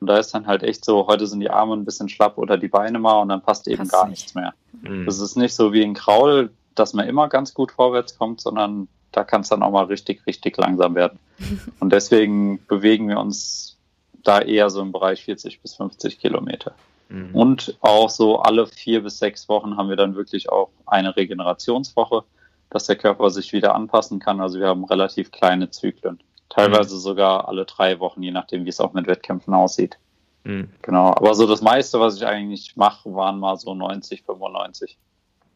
Und da ist dann halt echt so, heute sind die Arme ein bisschen schlapp oder die Beine mal und dann passt eben passt gar nicht. nichts mehr. Mhm. Das ist nicht so wie ein Kraul, dass man immer ganz gut vorwärts kommt, sondern da kann es dann auch mal richtig, richtig langsam werden. Und deswegen bewegen wir uns da eher so im Bereich 40 bis 50 Kilometer. Mhm. Und auch so alle vier bis sechs Wochen haben wir dann wirklich auch eine Regenerationswoche, dass der Körper sich wieder anpassen kann. Also wir haben relativ kleine Zyklen. Teilweise mhm. sogar alle drei Wochen, je nachdem, wie es auch mit Wettkämpfen aussieht. Mhm. Genau. Aber so das meiste, was ich eigentlich mache, waren mal so 90, 95.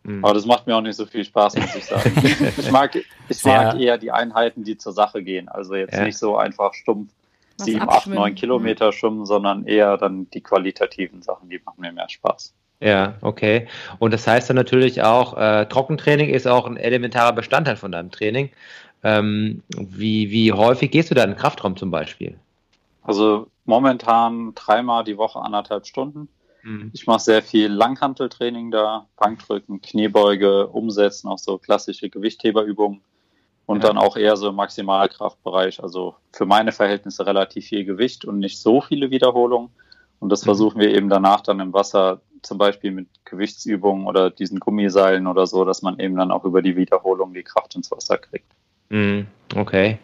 Mhm. Aber das macht mir auch nicht so viel Spaß, muss ich sagen. ich mag, ich mag eher die Einheiten, die zur Sache gehen. Also jetzt ja. nicht so einfach stumpf 7, 8, 9 Kilometer schwimmen, sondern eher dann die qualitativen Sachen, die machen mir mehr Spaß. Ja, okay. Und das heißt dann natürlich auch, äh, Trockentraining ist auch ein elementarer Bestandteil von deinem Training. Ähm, wie, wie häufig gehst du da in den Kraftraum zum Beispiel? Also momentan dreimal die Woche anderthalb Stunden. Mhm. Ich mache sehr viel Langhanteltraining da, Bankdrücken, Kniebeuge, Umsetzen, auch so klassische Gewichtheberübungen und ja. dann auch eher so im Maximalkraftbereich. Also für meine Verhältnisse relativ viel Gewicht und nicht so viele Wiederholungen. Und das mhm. versuchen wir eben danach dann im Wasser, zum Beispiel mit Gewichtsübungen oder diesen Gummiseilen oder so, dass man eben dann auch über die Wiederholung die Kraft ins Wasser kriegt. Mhm, okay.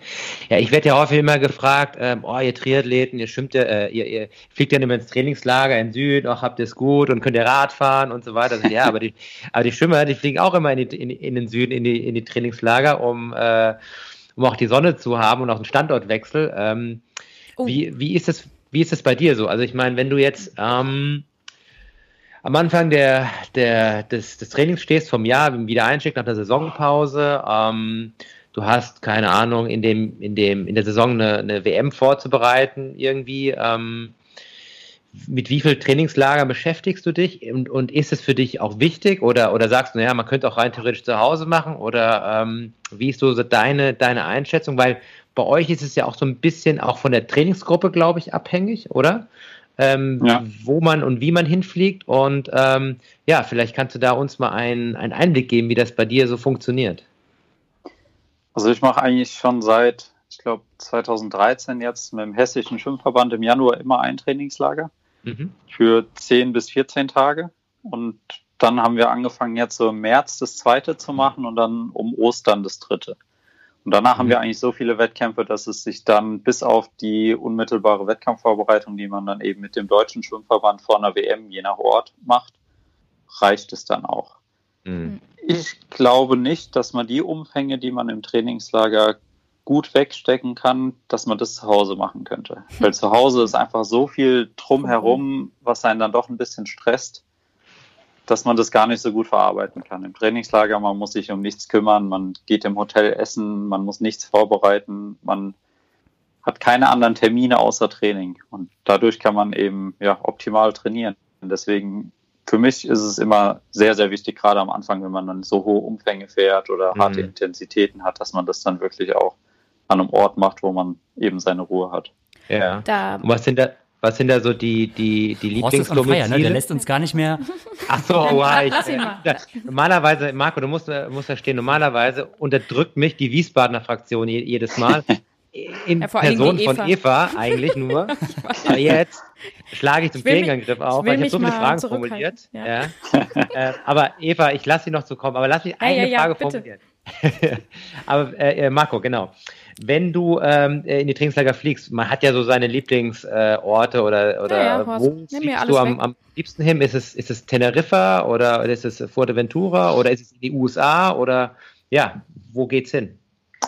Ja, ich werde ja häufig immer gefragt, ähm, oh, ihr Triathleten, ihr schwimmt ja, äh, ihr, ihr fliegt ja immer ins Trainingslager in Süd, auch habt ihr es gut und könnt ihr Rad fahren und so weiter. Also, ja, aber die, aber die Schwimmer, die fliegen auch immer in, die, in, in den Süden, in die, in die Trainingslager, um, äh, um auch die Sonne zu haben und auch einen Standortwechsel. Ähm, oh. wie, wie ist das, wie ist das bei dir so? Also ich meine, wenn du jetzt ähm, am Anfang der, der, des, des Trainings stehst vom Jahr, wieder einsteigst nach der Saisonpause, ähm, du hast, keine Ahnung, in dem, in dem, in der Saison eine, eine WM vorzubereiten, irgendwie. Ähm, mit wie viel Trainingslager beschäftigst du dich und, und ist es für dich auch wichtig oder, oder sagst du, naja, man könnte auch rein theoretisch zu Hause machen oder ähm, wie ist so deine, deine Einschätzung? Weil bei euch ist es ja auch so ein bisschen auch von der Trainingsgruppe, glaube ich, abhängig, oder? Ähm, ja. Wo man und wie man hinfliegt und ähm, ja, vielleicht kannst du da uns mal einen, einen Einblick geben, wie das bei dir so funktioniert. Also ich mache eigentlich schon seit, ich glaube, 2013 jetzt mit dem Hessischen Schwimmverband im Januar immer ein Trainingslager mhm. für 10 bis 14 Tage. Und dann haben wir angefangen, jetzt so im März das zweite zu machen und dann um Ostern das dritte. Und danach mhm. haben wir eigentlich so viele Wettkämpfe, dass es sich dann bis auf die unmittelbare Wettkampfvorbereitung, die man dann eben mit dem Deutschen Schwimmverband vor einer WM je nach Ort macht, reicht es dann auch. Mhm. Ich glaube nicht, dass man die Umfänge, die man im Trainingslager gut wegstecken kann, dass man das zu Hause machen könnte. Weil zu Hause ist einfach so viel drumherum, was einen dann doch ein bisschen stresst, dass man das gar nicht so gut verarbeiten kann. Im Trainingslager, man muss sich um nichts kümmern, man geht im Hotel essen, man muss nichts vorbereiten, man hat keine anderen Termine außer Training. Und dadurch kann man eben ja optimal trainieren. Und deswegen für mich ist es immer sehr, sehr wichtig, gerade am Anfang, wenn man dann so hohe Umfänge fährt oder harte mhm. Intensitäten hat, dass man das dann wirklich auch an einem Ort macht, wo man eben seine Ruhe hat. Ja. Da. Und was sind da, was sind da so die, die, die Lieblingsdomizile? Ne? Der lässt uns gar nicht mehr. Ach so, wow. Ich, äh, normalerweise, Marco, du musst, musst da stehen, normalerweise unterdrückt mich die Wiesbadener Fraktion jedes Mal. in ja, Person Eva. von Eva eigentlich nur. Aber jetzt schlage ich zum Gegenangriff auf, weil ich habe so viele Fragen formuliert. Ja. ja. äh, aber Eva, ich lasse Sie noch zu kommen, aber lass mich eine ja, Frage formulieren. aber äh, äh, Marco, genau. Wenn du ähm, in die Trainingslager fliegst, man hat ja so seine Lieblingsorte äh, oder, oder wo fliegst du am, am, liebsten hin? Ist es, ist es Teneriffa oder ist es Fuerteventura oder ist es in die USA oder ja, wo geht's hin?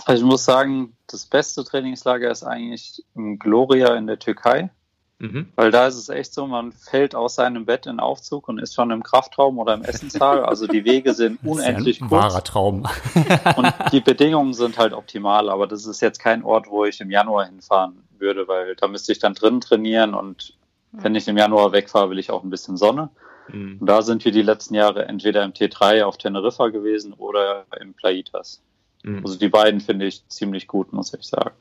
Also ich muss sagen, das beste Trainingslager ist eigentlich im Gloria in der Türkei. Mhm. Weil da ist es echt so, man fällt aus seinem Bett in Aufzug und ist schon im Kraftraum oder im Essenssaal. Also die Wege sind unendlich das ist ein kurz. Wahrer Traum. und die Bedingungen sind halt optimal, aber das ist jetzt kein Ort, wo ich im Januar hinfahren würde, weil da müsste ich dann drin trainieren und wenn ich im Januar wegfahre, will ich auch ein bisschen Sonne. Mhm. Und da sind wir die letzten Jahre entweder im T3 auf Teneriffa gewesen oder im Plaitas. Mhm. Also die beiden finde ich ziemlich gut, muss ich sagen.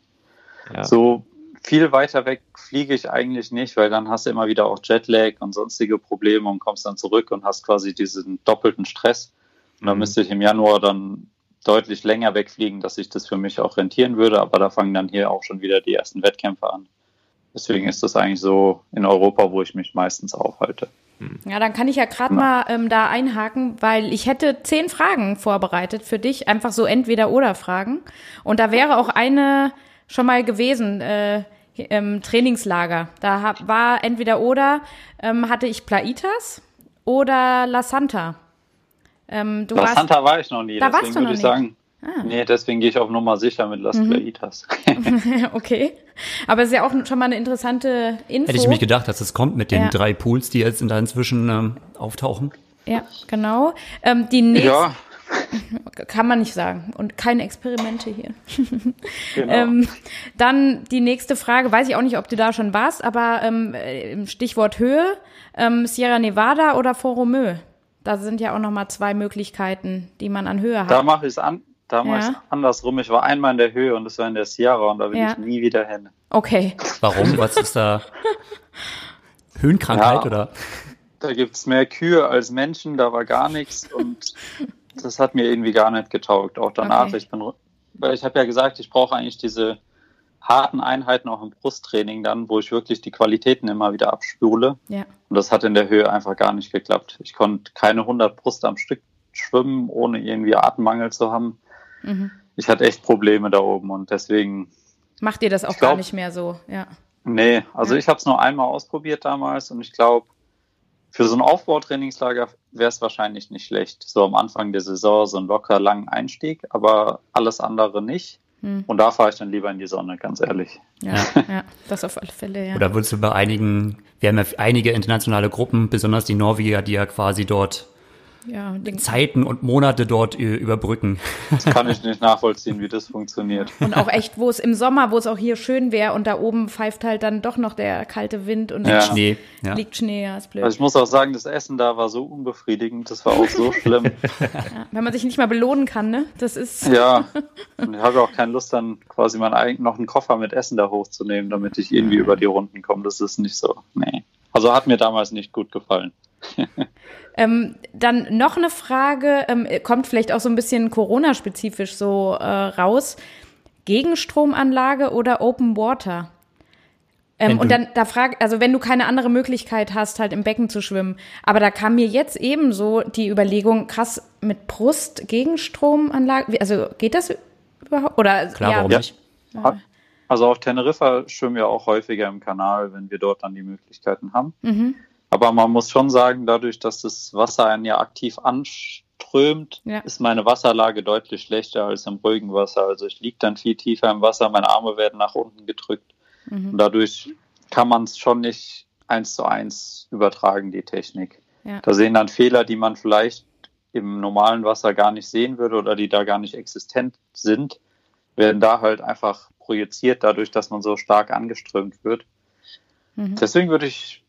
Ja. So viel weiter weg fliege ich eigentlich nicht, weil dann hast du immer wieder auch Jetlag und sonstige Probleme und kommst dann zurück und hast quasi diesen doppelten Stress. Und da mhm. müsste ich im Januar dann deutlich länger wegfliegen, dass sich das für mich auch rentieren würde. Aber da fangen dann hier auch schon wieder die ersten Wettkämpfe an. Deswegen ist das eigentlich so in Europa, wo ich mich meistens aufhalte. Hm. Ja, dann kann ich ja gerade mal ähm, da einhaken, weil ich hätte zehn Fragen vorbereitet für dich, einfach so entweder oder Fragen. Und da wäre auch eine schon mal gewesen äh, im Trainingslager. Da hab, war entweder oder ähm, hatte ich Plaitas oder La Santa. Ähm, La warst, Santa war ich noch nie, da deswegen würde ich nicht. sagen. Ah. Nee, deswegen gehe ich auf Nummer sicher mit Las mhm. Plaitas. okay. Aber es ist ja auch schon mal eine interessante Info. Hätte ich mich gedacht, dass es kommt mit den ja. drei Pools, die jetzt da inzwischen ähm, auftauchen. Ja, genau. Ähm, die nächste. Ja. Kann man nicht sagen. Und keine Experimente hier. Genau. ähm, dann die nächste Frage, weiß ich auch nicht, ob du da schon warst, aber ähm, Stichwort Höhe, ähm, Sierra Nevada oder Fort Romeu? Da sind ja auch nochmal zwei Möglichkeiten, die man an Höhe hat. Da mache ich es an, Damals ja. andersrum. Ich war einmal in der Höhe und das war in der Sierra und da will ja. ich nie wieder hin. Okay. Warum? Was ist da? Höhenkrankheit ja, oder? Da gibt es mehr Kühe als Menschen, da war gar nichts und das hat mir irgendwie gar nicht getaugt. Auch danach, okay. ich bin, weil ich habe ja gesagt, ich brauche eigentlich diese harten Einheiten auch im Brusttraining dann, wo ich wirklich die Qualitäten immer wieder abspule. Ja. Und das hat in der Höhe einfach gar nicht geklappt. Ich konnte keine 100 Brust am Stück schwimmen, ohne irgendwie Atemmangel zu haben. Mhm. Ich hatte echt Probleme da oben und deswegen. Macht ihr das auch glaub, gar nicht mehr so, ja? Nee, also ja. ich habe es nur einmal ausprobiert damals und ich glaube, für so ein Aufbautrainingslager wäre es wahrscheinlich nicht schlecht. So am Anfang der Saison so ein locker langen Einstieg, aber alles andere nicht. Hm. Und da fahre ich dann lieber in die Sonne, ganz ehrlich. Ja, ja, das auf alle Fälle, ja. Oder würdest du bei einigen, wir haben ja einige internationale Gruppen, besonders die Norweger, die ja quasi dort ja, Zeiten und Monate dort überbrücken. Das kann ich nicht nachvollziehen, wie das funktioniert. Und auch echt, wo es im Sommer, wo es auch hier schön wäre und da oben pfeift halt dann doch noch der kalte Wind und ja. Schnee. Ja. Liegt Schnee, ja, ist blöd. Also ich muss auch sagen, das Essen da war so unbefriedigend, das war auch so schlimm. Ja, wenn man sich nicht mal belohnen kann, ne? Das ist. Ja. Und ich habe auch keine Lust, dann quasi mein, noch einen Koffer mit Essen da hochzunehmen, damit ich irgendwie über die Runden komme. Das ist nicht so. Nee. Also hat mir damals nicht gut gefallen. Ähm, dann noch eine Frage, ähm, kommt vielleicht auch so ein bisschen Corona-spezifisch so äh, raus. Gegenstromanlage oder Open Water? Ähm, und dann da frag, also wenn du keine andere Möglichkeit hast, halt im Becken zu schwimmen. Aber da kam mir jetzt ebenso die Überlegung, krass, mit Brust Gegenstromanlage, also geht das überhaupt? Oder Klar, ja, warum nicht? Ja. Also auf Teneriffa schwimmen wir auch häufiger im Kanal, wenn wir dort dann die Möglichkeiten haben. Mhm. Aber man muss schon sagen, dadurch, dass das Wasser einen ja aktiv anströmt, ja. ist meine Wasserlage deutlich schlechter als im ruhigen Wasser. Also ich liege dann viel tiefer im Wasser, meine Arme werden nach unten gedrückt. Mhm. Und dadurch kann man es schon nicht eins zu eins übertragen, die Technik. Ja. Da sehen dann Fehler, die man vielleicht im normalen Wasser gar nicht sehen würde oder die da gar nicht existent sind, werden da halt einfach projiziert, dadurch, dass man so stark angeströmt wird. Mhm. Deswegen würde ich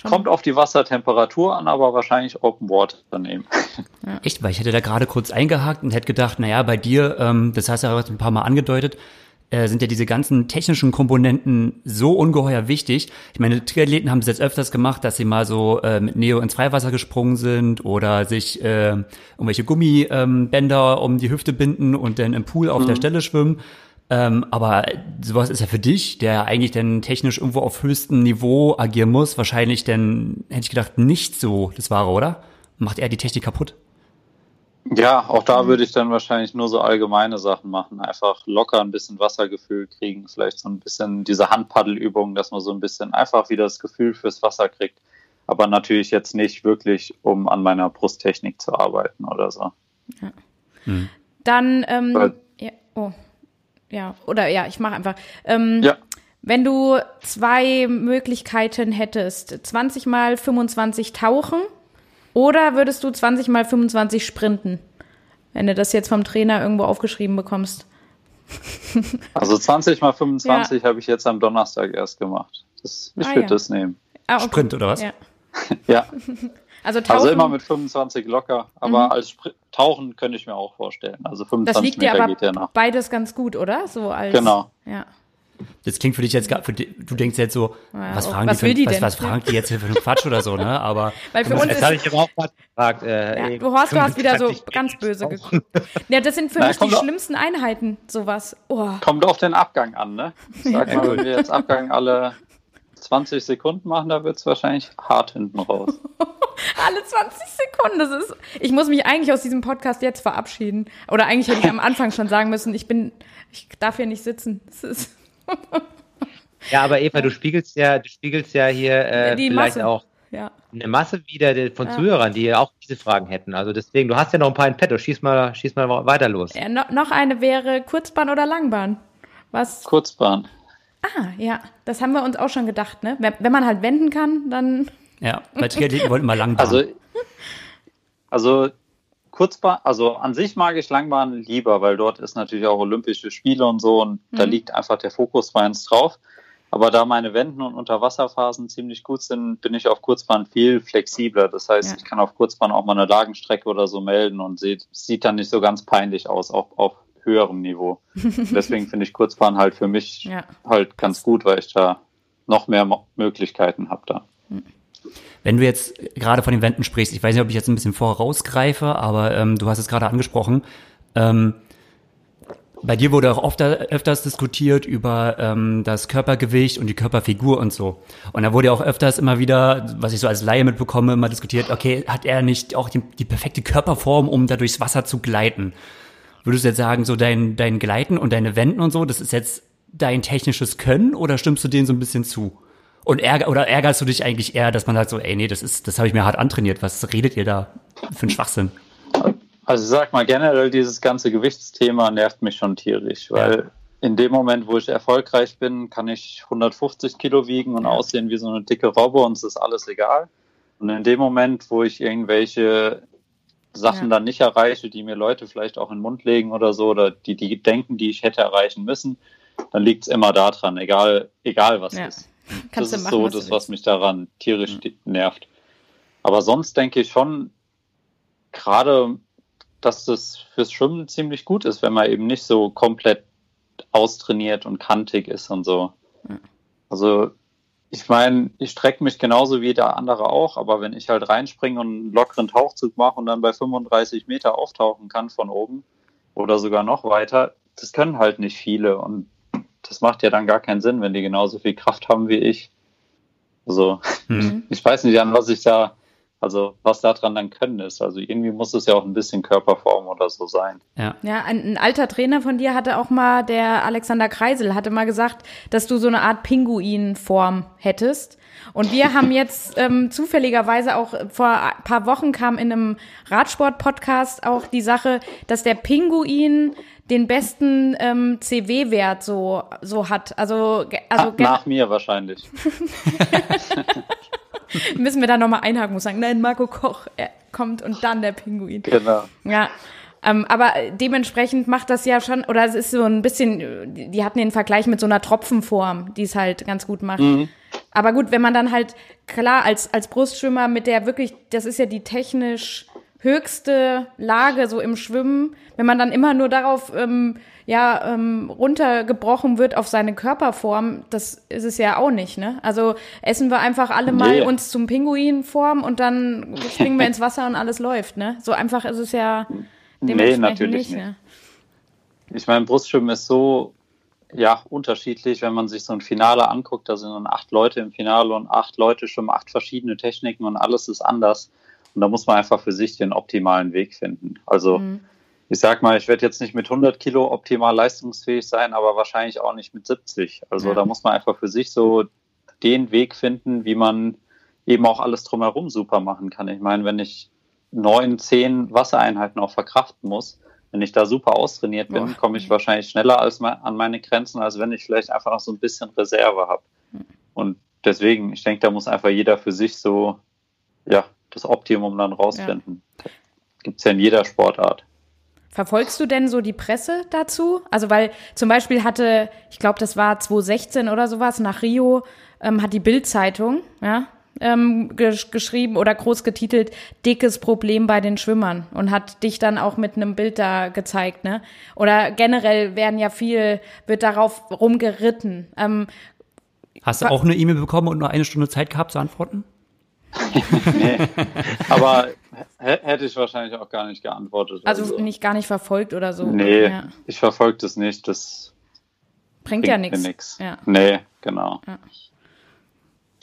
Schon. Kommt auf die Wassertemperatur an, aber wahrscheinlich Open Water nehmen. Ja. Echt, weil ich hätte da gerade kurz eingehakt und hätte gedacht, naja, bei dir, ähm, das hast du ja ein paar Mal angedeutet, äh, sind ja diese ganzen technischen Komponenten so ungeheuer wichtig. Ich meine, Triathleten haben es jetzt öfters gemacht, dass sie mal so äh, mit Neo ins Freiwasser gesprungen sind oder sich äh, irgendwelche Gummibänder ähm, um die Hüfte binden und dann im Pool auf mhm. der Stelle schwimmen. Ähm, aber sowas ist ja für dich, der eigentlich dann technisch irgendwo auf höchstem Niveau agieren muss, wahrscheinlich dann, hätte ich gedacht, nicht so das Wahre, oder? Macht er die Technik kaputt? Ja, auch da würde ich dann wahrscheinlich nur so allgemeine Sachen machen. Einfach locker ein bisschen Wassergefühl kriegen, vielleicht so ein bisschen diese Handpaddelübungen, dass man so ein bisschen einfach wieder das Gefühl fürs Wasser kriegt. Aber natürlich jetzt nicht wirklich, um an meiner Brusttechnik zu arbeiten oder so. Ja. Hm. Dann, ähm, ja, oh, ja, oder ja, ich mache einfach. Ähm, ja. Wenn du zwei Möglichkeiten hättest, 20 mal 25 tauchen oder würdest du 20 mal 25 sprinten? Wenn du das jetzt vom Trainer irgendwo aufgeschrieben bekommst. Also 20 mal 25 ja. habe ich jetzt am Donnerstag erst gemacht. Das, ich ah, würde ja. das nehmen. Ah, okay. Sprint oder was? Ja. ja. Also, also, immer mit 25 locker, aber mhm. als Spr Tauchen könnte ich mir auch vorstellen. Also 25 das liegt Meter dir aber geht ja noch. Beides ganz gut, oder? So als, genau. Ja. Das klingt für dich jetzt gar, für die, du denkst jetzt so, ja, was fragen was die, für, die was, was, fragen die jetzt für einen Quatsch oder so, ne? Aber weil für uns das habe ich aber auch mal gefragt. Äh, ja, ey, du hast, du hast wieder so ganz böse geguckt. Ja, das sind für Na, mich die schlimmsten Einheiten, sowas. Oh. Kommt auf den Abgang an, ne? Sag mal, wenn wir jetzt Abgang alle 20 Sekunden machen, da wird es wahrscheinlich hart hinten raus. Alle 20 Sekunden, das ist. Ich muss mich eigentlich aus diesem Podcast jetzt verabschieden. Oder eigentlich hätte ich am Anfang schon sagen müssen, ich bin, ich darf hier nicht sitzen. Das ist ja, aber Eva, du spiegelst ja, du spiegelst ja hier äh, Die vielleicht Masse. auch ja. eine Masse wieder von ja. Zuhörern, die auch diese Fragen hätten. Also deswegen, du hast ja noch ein paar in petto. Schieß mal, schieß mal weiter los. Ja, no, noch eine wäre Kurzbahn oder Langbahn? Was? Kurzbahn. Ah, ja, das haben wir uns auch schon gedacht, ne? Wenn, man halt wenden kann, dann. Ja, weil Triathleten wollten mal Langbahn. Also, also Kurzbahn, also an sich mag ich Langbahn lieber, weil dort ist natürlich auch Olympische Spiele und so und mhm. da liegt einfach der Fokus meins drauf. Aber da meine Wenden- und Unterwasserphasen ziemlich gut sind, bin ich auf Kurzbahn viel flexibler. Das heißt, ja. ich kann auf Kurzbahn auch mal eine Lagenstrecke oder so melden und sieht, sieht dann nicht so ganz peinlich aus, auch auf höherem Niveau. Deswegen finde ich Kurzbahn halt für mich ja. halt ganz gut, weil ich da noch mehr Möglichkeiten habe da. Mhm. Wenn du jetzt gerade von den Wänden sprichst, ich weiß nicht, ob ich jetzt ein bisschen vorausgreife, aber ähm, du hast es gerade angesprochen. Ähm, bei dir wurde auch oft, öfters diskutiert über ähm, das Körpergewicht und die Körperfigur und so. Und da wurde ja auch öfters immer wieder, was ich so als Laie mitbekomme, immer diskutiert, okay, hat er nicht auch die, die perfekte Körperform, um da durchs Wasser zu gleiten? Würdest du jetzt sagen, so dein, dein Gleiten und deine Wenden und so, das ist jetzt dein technisches Können oder stimmst du denen so ein bisschen zu? Und ärger, oder ärgerst du dich eigentlich eher, dass man sagt so, ey, nee, das ist, das habe ich mir hart antrainiert. Was redet ihr da für einen Schwachsinn? Also sag mal, generell dieses ganze Gewichtsthema nervt mich schon tierisch, weil ja. in dem Moment, wo ich erfolgreich bin, kann ich 150 Kilo wiegen und aussehen wie so eine dicke Robbe und es ist alles egal. Und in dem Moment, wo ich irgendwelche Sachen ja. dann nicht erreiche, die mir Leute vielleicht auch in den Mund legen oder so, oder die, die denken, die ich hätte erreichen müssen, dann liegt es immer daran, egal, egal was ja. ist. Kannst das ist machen, so was das, was mich daran tierisch mhm. nervt. Aber sonst denke ich schon, gerade, dass das fürs Schwimmen ziemlich gut ist, wenn man eben nicht so komplett austrainiert und kantig ist und so. Mhm. Also ich meine, ich strecke mich genauso wie der andere auch, aber wenn ich halt reinspringe und einen lockeren Tauchzug mache und dann bei 35 Meter auftauchen kann von oben oder sogar noch weiter, das können halt nicht viele und das macht ja dann gar keinen Sinn, wenn die genauso viel Kraft haben wie ich. Also, mhm. ich weiß nicht, an was ich da, also was daran dann können ist. Also irgendwie muss es ja auch ein bisschen Körperform oder so sein. Ja, ja ein, ein, alter Trainer von dir hatte auch mal, der Alexander Kreisel, hatte mal gesagt, dass du so eine Art Pinguinform hättest. Und wir haben jetzt ähm, zufälligerweise auch vor ein paar Wochen kam in einem Radsport-Podcast auch die Sache, dass der Pinguin den besten ähm, CW-Wert so, so hat. Also, also Ach, nach mir wahrscheinlich. Müssen wir da nochmal einhaken, muss sagen, nein, Marco Koch er kommt und dann der Pinguin. Genau. Ja. Ähm, aber dementsprechend macht das ja schon, oder es ist so ein bisschen, die hatten den Vergleich mit so einer Tropfenform, die es halt ganz gut macht. Mhm. Aber gut, wenn man dann halt, klar, als, als Brustschwimmer mit der wirklich, das ist ja die technisch höchste Lage so im Schwimmen, wenn man dann immer nur darauf ähm, ja ähm, runtergebrochen wird auf seine Körperform, das ist es ja auch nicht, ne? Also essen wir einfach alle mal nee. uns zum Pinguinform und dann springen wir ins Wasser und alles läuft, ne? So einfach ist es ja nee, natürlich nicht. nicht. Ne? Ich meine, Brustschwimmen ist so ja, unterschiedlich. Wenn man sich so ein Finale anguckt, da sind dann acht Leute im Finale und acht Leute schon acht verschiedene Techniken und alles ist anders. Und da muss man einfach für sich den optimalen Weg finden. Also mhm. ich sag mal, ich werde jetzt nicht mit 100 Kilo optimal leistungsfähig sein, aber wahrscheinlich auch nicht mit 70. Also ja. da muss man einfach für sich so den Weg finden, wie man eben auch alles drumherum super machen kann. Ich meine, wenn ich neun, zehn Wassereinheiten auch verkraften muss, wenn ich da super austrainiert bin, komme ich wahrscheinlich schneller als an meine Grenzen, als wenn ich vielleicht einfach noch so ein bisschen Reserve habe. Hm. Und deswegen, ich denke, da muss einfach jeder für sich so, ja, das Optimum dann rausfinden. Ja. Gibt es ja in jeder Sportart. Verfolgst du denn so die Presse dazu? Also, weil zum Beispiel hatte, ich glaube, das war 2016 oder sowas, nach Rio ähm, hat die Bild-Zeitung, ja, ähm, gesch geschrieben oder groß getitelt, dickes Problem bei den Schwimmern und hat dich dann auch mit einem Bild da gezeigt, ne? Oder generell werden ja viel, wird darauf rumgeritten. Ähm, Hast du auch eine E-Mail bekommen und nur eine Stunde Zeit gehabt zu antworten? nee, aber hätte ich wahrscheinlich auch gar nicht geantwortet. Also, also. nicht gar nicht verfolgt oder so. Nee, ja. ich verfolge das nicht. Das bringt, bringt ja nichts. Ja. Nee, genau. Ja.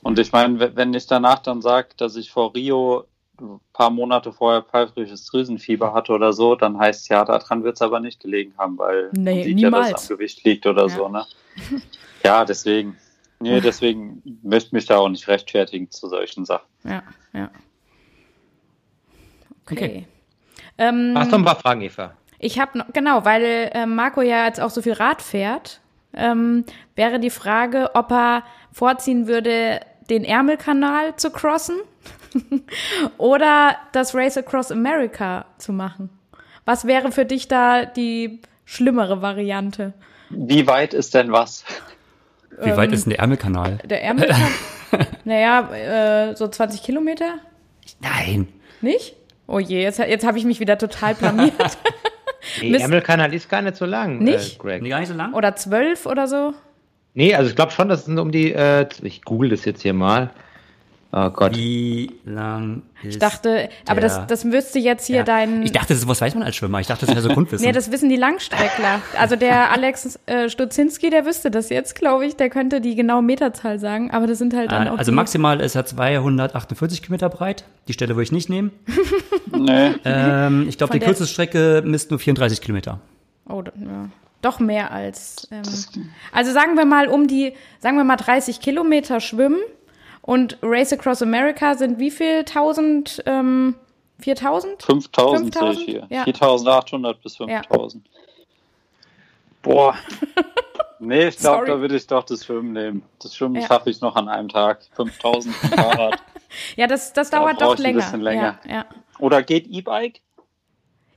Und ich meine, wenn ich danach dann sage, dass ich vor Rio ein paar Monate vorher pfeifrisches Drüsenfieber hatte oder so, dann heißt ja, daran wird es aber nicht gelegen haben, weil nee, niemals. ja, dass es am Gewicht liegt oder so. Ne? Ja, deswegen. Nee, deswegen möchte ich mich da auch nicht rechtfertigen zu solchen Sachen. Ja, ja. Okay. okay. Ähm, Hast du ein paar Fragen, Eva? Ich habe noch, genau, weil äh, Marco ja jetzt auch so viel Rad fährt, ähm, wäre die Frage, ob er vorziehen würde, den Ärmelkanal zu crossen oder das Race Across America zu machen? Was wäre für dich da die schlimmere Variante? Wie weit ist denn was? Wie ähm, weit ist denn der Ärmelkanal? Der Ärmelkanal? naja, äh, so 20 Kilometer? Nein. Nicht? Oh je, jetzt, jetzt habe ich mich wieder total blamiert. Der Ärmelkanal ist gar nicht so lang, nicht? Äh, Greg. Nee, gar nicht so lang? Oder zwölf oder so? Nee, also ich glaube schon, das sind um die, äh, ich google das jetzt hier mal. Oh Gott. Wie lang ist Ich dachte, aber das, das müsste jetzt hier ja. dein. Ich dachte, das was weiß man als Schwimmer. Ich dachte, das wäre so Grundwissen. nee, das wissen die Langstreckler. Also der Alex äh, Stutzinski, der wüsste das jetzt, glaube ich. Der könnte die genaue Meterzahl sagen. Aber das sind halt dann äh, auch. Also maximal ist er 248 Kilometer breit. Die Stelle würde ich nicht nehmen. nee. Ähm, ich glaube, die kürzeste Strecke misst nur 34 Kilometer. Oh, ja doch mehr als. Ähm, also sagen wir mal um die, sagen wir mal 30 Kilometer schwimmen und Race Across America sind wie viel? 1000? Ähm, 4000? 5000 sehe ich hier. Ja. 4800 bis 5000. Ja. Boah. Nee, ich glaube, da würde ich doch das Schwimmen nehmen. Das Schwimmen ja. schaffe ich noch an einem Tag. 5000 Fahrrad. ja, das, das dauert da doch länger. Ein bisschen länger. Ja, Oder geht E-Bike?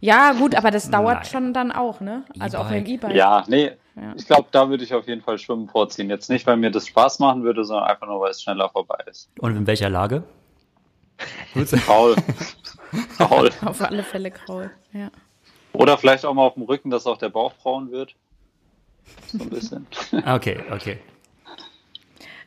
Ja, gut, aber das dauert Nein. schon dann auch, ne? Also auch im E-Bike. Ja, nee. Ja. Ich glaube, da würde ich auf jeden Fall Schwimmen vorziehen. Jetzt nicht, weil mir das Spaß machen würde, sondern einfach nur, weil es schneller vorbei ist. Und in welcher Lage? Faul. Faul. Auf alle Fälle Kraul, ja. Oder vielleicht auch mal auf dem Rücken, dass auch der Bauch braun wird. So ein bisschen. okay, okay.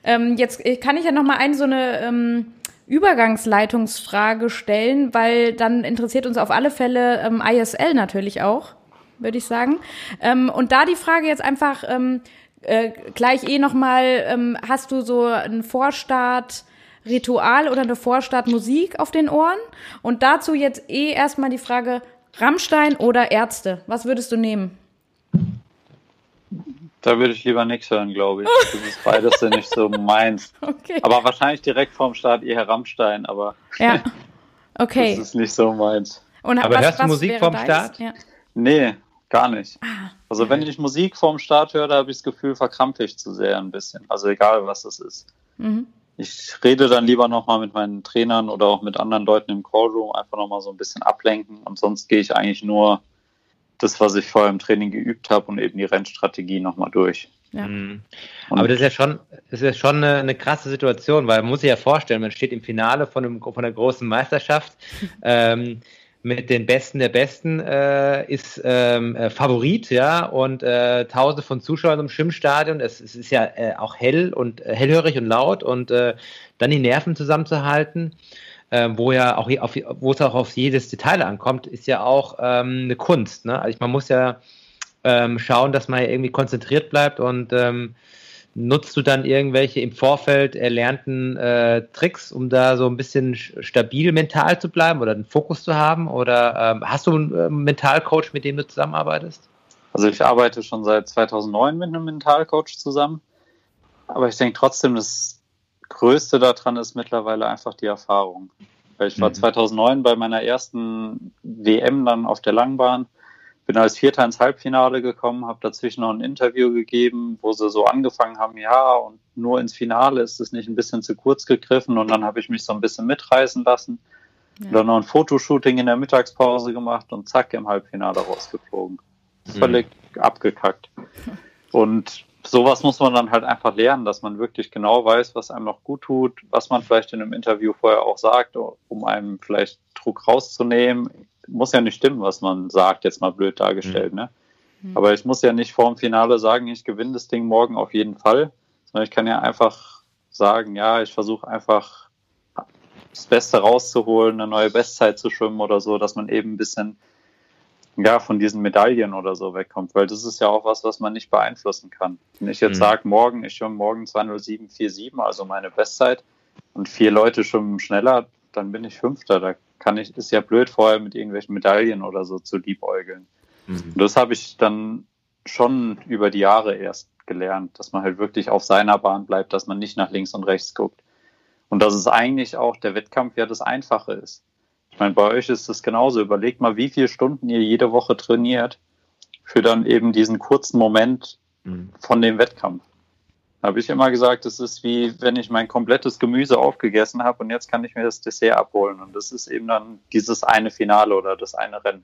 Ähm, jetzt kann ich ja noch mal ein so eine ähm, Übergangsleitungsfrage stellen, weil dann interessiert uns auf alle Fälle ähm, ISL natürlich auch, würde ich sagen. Ähm, und da die Frage jetzt einfach ähm, äh, gleich eh nochmal, ähm, hast du so ein Vorstart-Ritual oder eine Vorstart-Musik auf den Ohren? Und dazu jetzt eh erstmal die Frage, Rammstein oder Ärzte? Was würdest du nehmen? Da würde ich lieber nichts hören, glaube ich. Das ist beides nicht so meins. Okay. Aber wahrscheinlich direkt vorm Start eher Rammstein, aber ja. okay. das ist nicht so meins. Und aber was, hörst du Musik vorm? Start? Ja. Nee, gar nicht. Ah, also wenn ich Musik vorm Start höre, da habe ich das Gefühl, verkrampfe ich zu sehr ein bisschen. Also egal, was es ist. Mhm. Ich rede dann lieber nochmal mit meinen Trainern oder auch mit anderen Leuten im Callroom, einfach nochmal so ein bisschen ablenken und sonst gehe ich eigentlich nur das, was ich vorher im Training geübt habe und eben die Rennstrategie nochmal durch. Ja. Mhm. Aber das ist ja schon, das ist ja schon eine, eine, krasse Situation, weil man muss sich ja vorstellen, man steht im Finale von, einem, von einer großen Meisterschaft ähm, mit den Besten der Besten, äh, ist ähm, äh, Favorit, ja, und äh, Tausende von Zuschauern im Schwimmstadion. Es, es ist ja äh, auch hell und äh, hellhörig und laut und äh, dann die Nerven zusammenzuhalten äh, wo ja auch auf, wo es auch auf jedes Detail ankommt, ist ja auch ähm, eine Kunst. Ne? Also man muss ja ähm, schauen, dass man irgendwie konzentriert bleibt und ähm, nutzt du dann irgendwelche im Vorfeld erlernten äh, Tricks, um da so ein bisschen stabil mental zu bleiben oder einen Fokus zu haben? Oder ähm, hast du einen äh, Mentalcoach, mit dem du zusammenarbeitest? Also ich arbeite schon seit 2009 mit einem Mentalcoach zusammen, aber ich denke trotzdem, das Größte daran ist mittlerweile einfach die Erfahrung. Weil ich war mhm. 2009 bei meiner ersten WM dann auf der Langbahn bin als Vierter ins Halbfinale gekommen, habe dazwischen noch ein Interview gegeben, wo sie so angefangen haben, ja, und nur ins Finale ist es nicht ein bisschen zu kurz gegriffen und dann habe ich mich so ein bisschen mitreißen lassen. Ja. Dann noch ein Fotoshooting in der Mittagspause gemacht und zack, im Halbfinale rausgeflogen. Mhm. Völlig abgekackt. Und sowas muss man dann halt einfach lernen, dass man wirklich genau weiß, was einem noch gut tut, was man vielleicht in einem Interview vorher auch sagt, um einem vielleicht Druck rauszunehmen muss ja nicht stimmen, was man sagt, jetzt mal blöd dargestellt, mhm. ne? Mhm. Aber ich muss ja nicht vor dem Finale sagen, ich gewinne das Ding morgen auf jeden Fall, sondern ich kann ja einfach sagen, ja, ich versuche einfach das Beste rauszuholen, eine neue Bestzeit zu schwimmen oder so, dass man eben ein bisschen ja, von diesen Medaillen oder so wegkommt, weil das ist ja auch was, was man nicht beeinflussen kann. Wenn ich jetzt mhm. sage, morgen, ich schwimme morgen 207,47, also meine Bestzeit, und vier Leute schwimmen schneller, dann bin ich Fünfter. Da kann ich, ist ja blöd, vorher mit irgendwelchen Medaillen oder so zu liebäugeln. Mhm. Das habe ich dann schon über die Jahre erst gelernt, dass man halt wirklich auf seiner Bahn bleibt, dass man nicht nach links und rechts guckt. Und dass es eigentlich auch der Wettkampf ja das Einfache ist. Ich meine, bei euch ist es genauso. Überlegt mal, wie viele Stunden ihr jede Woche trainiert für dann eben diesen kurzen Moment mhm. von dem Wettkampf habe ich immer gesagt, es ist wie wenn ich mein komplettes Gemüse aufgegessen habe und jetzt kann ich mir das Dessert abholen. Und das ist eben dann dieses eine Finale oder das eine Rennen.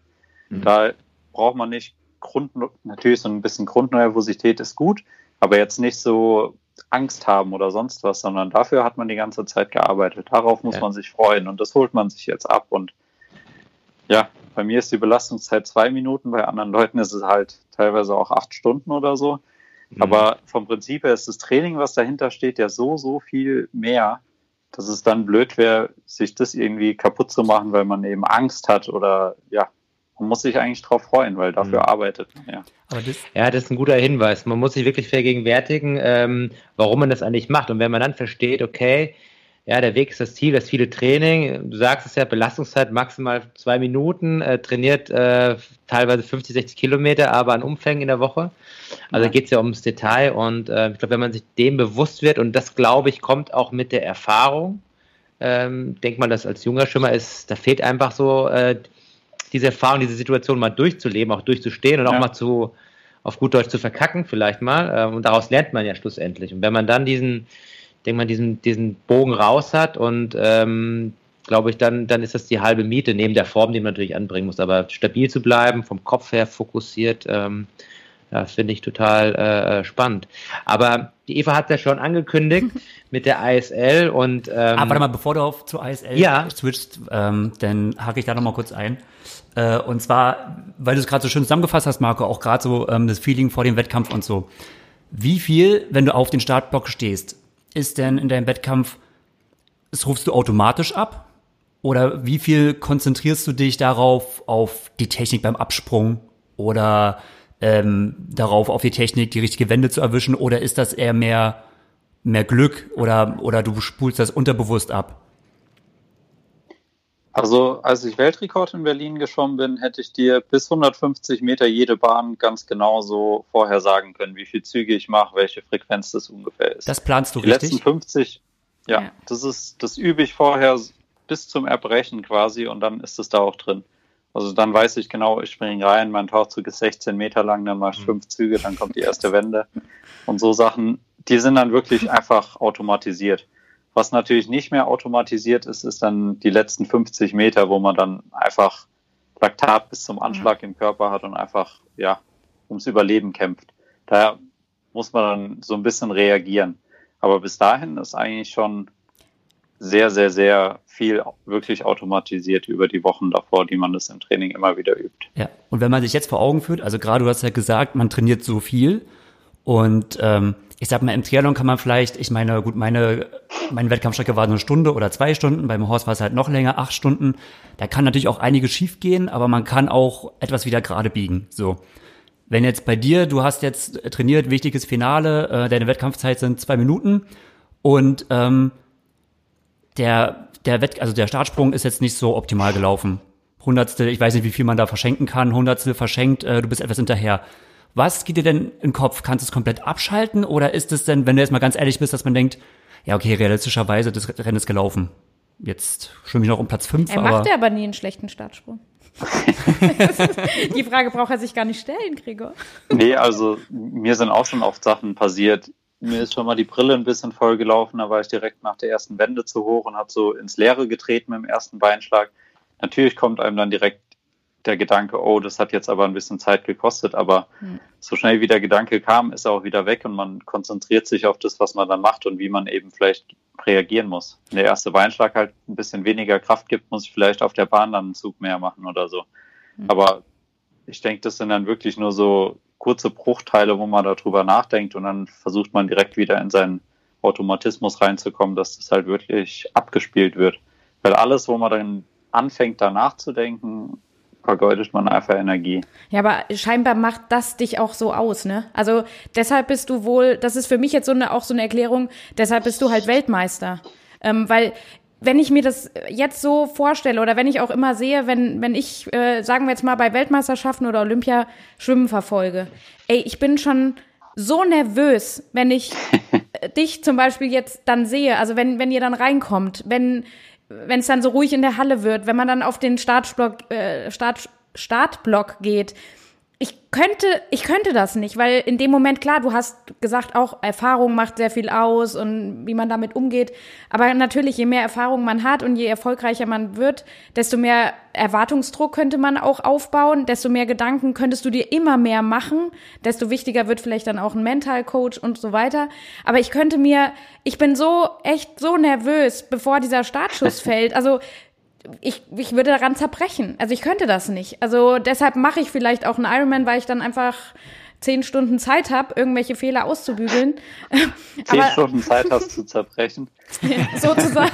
Mhm. Da braucht man nicht Grund, natürlich so ein bisschen Grundnervosität ist gut, aber jetzt nicht so Angst haben oder sonst was, sondern dafür hat man die ganze Zeit gearbeitet. Darauf muss ja. man sich freuen und das holt man sich jetzt ab. Und ja, bei mir ist die Belastungszeit zwei Minuten, bei anderen Leuten ist es halt teilweise auch acht Stunden oder so. Mhm. Aber vom Prinzip her ist das Training, was dahinter steht, ja so, so viel mehr, dass es dann blöd wäre, sich das irgendwie kaputt zu machen, weil man eben Angst hat oder ja, man muss sich eigentlich darauf freuen, weil dafür mhm. arbeitet man ja. Aber das, ja, das ist ein guter Hinweis. Man muss sich wirklich vergegenwärtigen, ähm, warum man das eigentlich macht. Und wenn man dann versteht, okay, ja, der Weg ist das Ziel, das viele Training. Du sagst es ja, Belastungszeit maximal zwei Minuten, äh, trainiert äh, teilweise 50, 60 Kilometer, aber an Umfängen in der Woche. Also ja. geht es ja ums Detail und äh, ich glaube, wenn man sich dem bewusst wird, und das glaube ich, kommt auch mit der Erfahrung, ähm, denkt man, dass als junger Schimmer ist, da fehlt einfach so äh, diese Erfahrung, diese Situation mal durchzuleben, auch durchzustehen und ja. auch mal zu, auf gut Deutsch zu verkacken, vielleicht mal. Äh, und daraus lernt man ja schlussendlich. Und wenn man dann diesen, denke mal, diesen, diesen Bogen raus hat und ähm, glaube ich, dann, dann ist das die halbe Miete, neben der Form, die man natürlich anbringen muss. Aber stabil zu bleiben, vom Kopf her fokussiert, ähm, ja, finde ich total äh, spannend. Aber die Eva hat ja schon angekündigt mit der ISL und ähm, Aber warte mal, bevor du auf zur ISL ja. switchst, ähm, dann hake ich da nochmal kurz ein. Äh, und zwar, weil du es gerade so schön zusammengefasst hast, Marco, auch gerade so ähm, das Feeling vor dem Wettkampf und so. Wie viel, wenn du auf den Startblock stehst, ist denn in deinem Wettkampf, das rufst du automatisch ab? Oder wie viel konzentrierst du dich darauf, auf die Technik beim Absprung oder ähm, darauf, auf die Technik, die richtige Wende zu erwischen? Oder ist das eher mehr, mehr Glück oder, oder du spulst das unterbewusst ab? Also, als ich Weltrekord in Berlin geschwommen bin, hätte ich dir bis 150 Meter jede Bahn ganz genau so vorher sagen können, wie viel Züge ich mache, welche Frequenz das ungefähr ist. Das planst du Die richtig? Die letzten 50, ja, ja, das ist, das übe ich vorher bis zum Erbrechen quasi und dann ist es da auch drin. Also dann weiß ich genau, ich springe rein, mein Tauchzug ist 16 Meter lang, dann mache ich fünf mhm. Züge, dann kommt die erste Wende. Und so Sachen, die sind dann wirklich einfach automatisiert. Was natürlich nicht mehr automatisiert ist, ist dann die letzten 50 Meter, wo man dann einfach Laktat bis zum Anschlag im Körper hat und einfach, ja, ums Überleben kämpft. Daher muss man dann so ein bisschen reagieren. Aber bis dahin ist eigentlich schon sehr, sehr, sehr viel wirklich automatisiert über die Wochen davor, die man das im Training immer wieder übt. Ja, und wenn man sich jetzt vor Augen führt, also gerade du hast ja gesagt, man trainiert so viel und ähm, ich sag mal, im Triathlon kann man vielleicht, ich meine, gut, meine, meine Wettkampfstrecke war eine Stunde oder zwei Stunden, beim Horst war es halt noch länger, acht Stunden. Da kann natürlich auch einiges schief gehen, aber man kann auch etwas wieder gerade biegen. So. Wenn jetzt bei dir, du hast jetzt trainiert, wichtiges Finale, äh, deine Wettkampfzeit sind zwei Minuten und ähm, der, der Wett, also der Startsprung ist jetzt nicht so optimal gelaufen. Hundertstel, ich weiß nicht, wie viel man da verschenken kann, Hundertstel verschenkt, äh, du bist etwas hinterher. Was geht dir denn in den Kopf? Kannst du es komplett abschalten oder ist es denn, wenn du jetzt mal ganz ehrlich bist, dass man denkt, ja, okay, realistischerweise, das Rennen ist gelaufen. Jetzt schwimme ich noch um Platz 5. Er macht ja aber nie einen schlechten Startsprung. die Frage braucht er sich gar nicht stellen, Gregor. Nee, also mir sind auch schon oft Sachen passiert. Mir ist schon mal die Brille ein bisschen voll gelaufen, da war ich direkt nach der ersten Wende zu hoch und habe so ins Leere getreten mit dem ersten Beinschlag. Natürlich kommt einem dann direkt der Gedanke, oh, das hat jetzt aber ein bisschen Zeit gekostet, aber hm. so schnell wie der Gedanke kam, ist er auch wieder weg und man konzentriert sich auf das, was man dann macht und wie man eben vielleicht reagieren muss. Wenn der erste Beinschlag halt ein bisschen weniger Kraft gibt, muss ich vielleicht auf der Bahn dann einen Zug mehr machen oder so. Hm. Aber ich denke, das sind dann wirklich nur so kurze Bruchteile, wo man darüber nachdenkt und dann versucht man direkt wieder in seinen Automatismus reinzukommen, dass das halt wirklich abgespielt wird. Weil alles, wo man dann anfängt, da nachzudenken, vergeudet man einfach Energie. Ja, aber scheinbar macht das dich auch so aus, ne? Also deshalb bist du wohl, das ist für mich jetzt so eine, auch so eine Erklärung, deshalb bist du halt Weltmeister. Ähm, weil wenn ich mir das jetzt so vorstelle oder wenn ich auch immer sehe, wenn, wenn ich, äh, sagen wir jetzt mal, bei Weltmeisterschaften oder Olympia Schwimmen verfolge, ey, ich bin schon so nervös, wenn ich dich zum Beispiel jetzt dann sehe, also wenn, wenn ihr dann reinkommt, wenn wenn es dann so ruhig in der Halle wird, wenn man dann auf den Startblock, äh, Start, Startblock geht, ich könnte, ich könnte das nicht, weil in dem Moment, klar, du hast gesagt, auch Erfahrung macht sehr viel aus und wie man damit umgeht. Aber natürlich, je mehr Erfahrung man hat und je erfolgreicher man wird, desto mehr Erwartungsdruck könnte man auch aufbauen, desto mehr Gedanken könntest du dir immer mehr machen, desto wichtiger wird vielleicht dann auch ein Mental Coach und so weiter. Aber ich könnte mir, ich bin so, echt so nervös, bevor dieser Startschuss fällt. Also, ich, ich würde daran zerbrechen. Also ich könnte das nicht. Also deshalb mache ich vielleicht auch einen Ironman, weil ich dann einfach zehn Stunden Zeit habe, irgendwelche Fehler auszubügeln. Zehn aber, Stunden Zeit hast zu zerbrechen. sozusagen.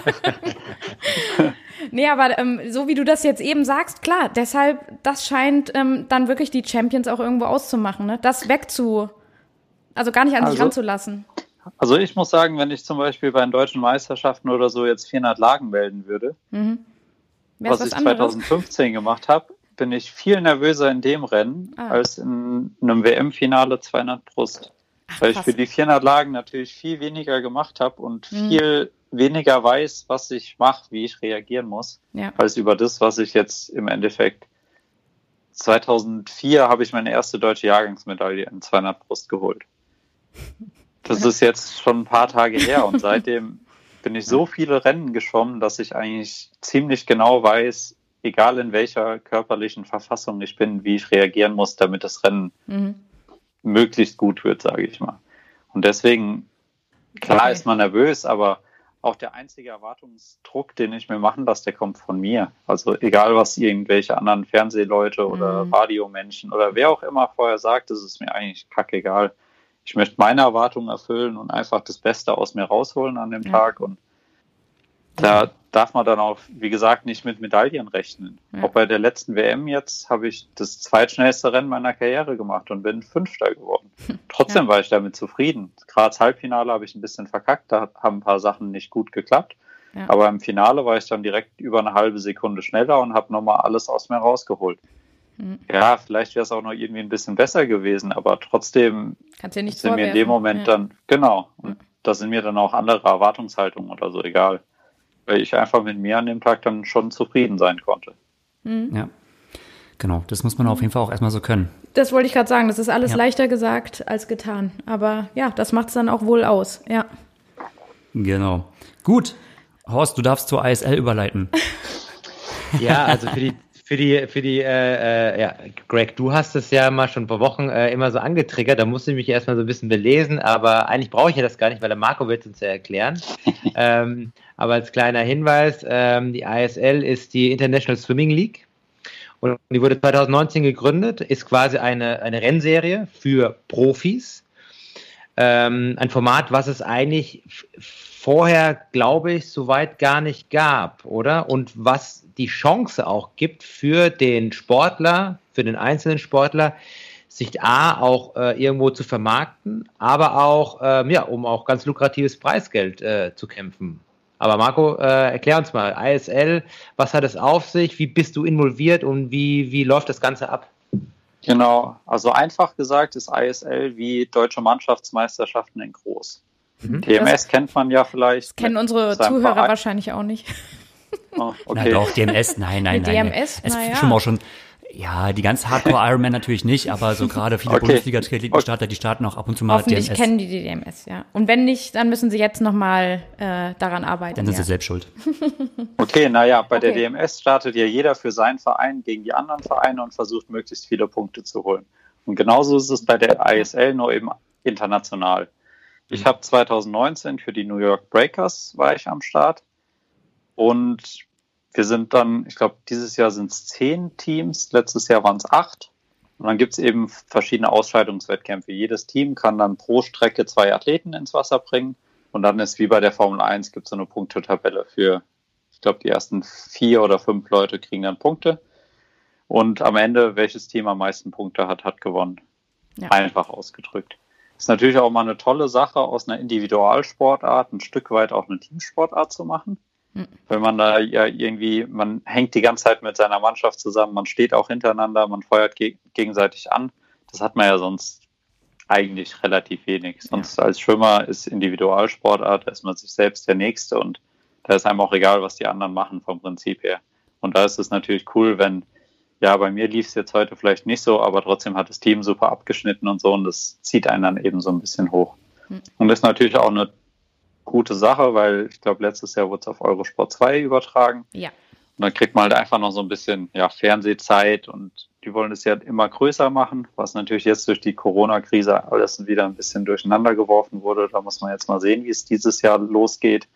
nee, aber ähm, so wie du das jetzt eben sagst, klar, deshalb, das scheint ähm, dann wirklich die Champions auch irgendwo auszumachen, ne? Das wegzu, also gar nicht an also, sich ranzulassen. Also ich muss sagen, wenn ich zum Beispiel bei den deutschen Meisterschaften oder so jetzt 400 Lagen melden würde, mhm was, was ich anderes? 2015 gemacht habe, bin ich viel nervöser in dem Rennen ah. als in einem WM-Finale 200 Brust. Ach, weil ich für die 400 Lagen natürlich viel weniger gemacht habe und mhm. viel weniger weiß, was ich mache, wie ich reagieren muss, ja. als über das, was ich jetzt im Endeffekt 2004 habe ich meine erste deutsche Jahrgangsmedaille in 200 Brust geholt. Das ist jetzt schon ein paar Tage her und seitdem bin ich so viele Rennen geschwommen, dass ich eigentlich ziemlich genau weiß, egal in welcher körperlichen Verfassung ich bin, wie ich reagieren muss, damit das Rennen mhm. möglichst gut wird, sage ich mal. Und deswegen, klar okay. ist man nervös, aber auch der einzige Erwartungsdruck, den ich mir machen lasse, der kommt von mir. Also egal, was irgendwelche anderen Fernsehleute oder mhm. Radiomenschen oder wer auch immer vorher sagt, das ist mir eigentlich kackegal ich möchte meine Erwartungen erfüllen und einfach das Beste aus mir rausholen an dem ja. Tag. Und da darf man dann auch, wie gesagt, nicht mit Medaillen rechnen. Ja. Auch bei der letzten WM jetzt habe ich das zweitschnellste Rennen meiner Karriere gemacht und bin Fünfter geworden. Trotzdem ja. war ich damit zufrieden. Gerade Halbfinale habe ich ein bisschen verkackt, da haben ein paar Sachen nicht gut geklappt. Ja. Aber im Finale war ich dann direkt über eine halbe Sekunde schneller und habe nochmal alles aus mir rausgeholt. Mhm. Ja, vielleicht wäre es auch noch irgendwie ein bisschen besser gewesen, aber trotzdem Kannst ja nicht sind mir in dem Moment ja. dann, genau, und ja. da sind mir dann auch andere Erwartungshaltungen oder so egal. Weil ich einfach mit mir an dem Tag dann schon zufrieden sein konnte. Mhm. Ja. Genau, das muss man auf jeden Fall auch erstmal so können. Das wollte ich gerade sagen, das ist alles ja. leichter gesagt als getan. Aber ja, das macht es dann auch wohl aus, ja. Genau. Gut. Horst, du darfst zur ISL überleiten. ja, also für die für die, für die, äh, äh, ja, Greg, du hast es ja mal schon vor Wochen äh, immer so angetriggert, da musste ich mich erstmal so ein bisschen belesen, aber eigentlich brauche ich ja das gar nicht, weil der Marco wird es uns ja erklären. ähm, aber als kleiner Hinweis, ähm, die ISL ist die International Swimming League und die wurde 2019 gegründet, ist quasi eine, eine Rennserie für Profis. Ähm, ein Format, was es eigentlich vorher, glaube ich, soweit gar nicht gab, oder? Und was die Chance auch gibt für den Sportler, für den einzelnen Sportler, sich A auch äh, irgendwo zu vermarkten, aber auch, ähm, ja, um auch ganz lukratives Preisgeld äh, zu kämpfen. Aber Marco, äh, erklär uns mal, ISL, was hat es auf sich, wie bist du involviert und wie, wie läuft das Ganze ab? Genau, also einfach gesagt ist ISL wie deutsche Mannschaftsmeisterschaften in groß. Mhm. DMS das kennt man ja vielleicht. Das kennen unsere Zuhörer Verein. wahrscheinlich auch nicht. Oh, okay. Na doch, DMS, nein, nein, nein. DMS, es ja. schon mal schon ja, die ganz Hardcore Ironman natürlich nicht, aber so gerade viele okay. Bundesliga-Triathleten-Starter, die starten auch ab und zu mal Hoffentlich DMS. kennen die die DMS, ja. Und wenn nicht, dann müssen sie jetzt nochmal äh, daran arbeiten. Dann sind ja. sie selbst schuld. Okay, naja, bei okay. der DMS startet ja jeder für seinen Verein gegen die anderen Vereine und versucht möglichst viele Punkte zu holen. Und genauso ist es bei der ISL, nur eben international. Ich mhm. habe 2019 für die New York Breakers war ich am Start und wir sind dann, ich glaube, dieses Jahr sind es zehn Teams, letztes Jahr waren es acht. Und dann gibt es eben verschiedene Ausscheidungswettkämpfe. Jedes Team kann dann pro Strecke zwei Athleten ins Wasser bringen. Und dann ist wie bei der Formel 1 gibt es so eine Punktetabelle für, ich glaube, die ersten vier oder fünf Leute kriegen dann Punkte. Und am Ende, welches Team am meisten Punkte hat, hat gewonnen. Ja. Einfach ausgedrückt. Ist natürlich auch mal eine tolle Sache, aus einer Individualsportart ein Stück weit auch eine Teamsportart zu machen. Mhm. Wenn man da ja irgendwie, man hängt die ganze Zeit mit seiner Mannschaft zusammen, man steht auch hintereinander, man feuert ge gegenseitig an. Das hat man ja sonst eigentlich relativ wenig. Sonst ja. als Schwimmer ist Individualsportart, da ist man sich selbst der Nächste und da ist einem auch egal, was die anderen machen vom Prinzip her. Und da ist es natürlich cool, wenn, ja, bei mir lief es jetzt heute vielleicht nicht so, aber trotzdem hat das Team super abgeschnitten und so und das zieht einen dann eben so ein bisschen hoch. Mhm. Und das ist natürlich auch eine gute Sache, weil ich glaube, letztes Jahr wurde es auf Eurosport 2 übertragen. Ja. Und dann kriegt man halt einfach noch so ein bisschen ja, Fernsehzeit und die wollen es ja immer größer machen, was natürlich jetzt durch die Corona-Krise alles wieder ein bisschen durcheinander geworfen wurde. Da muss man jetzt mal sehen, wie es dieses Jahr losgeht.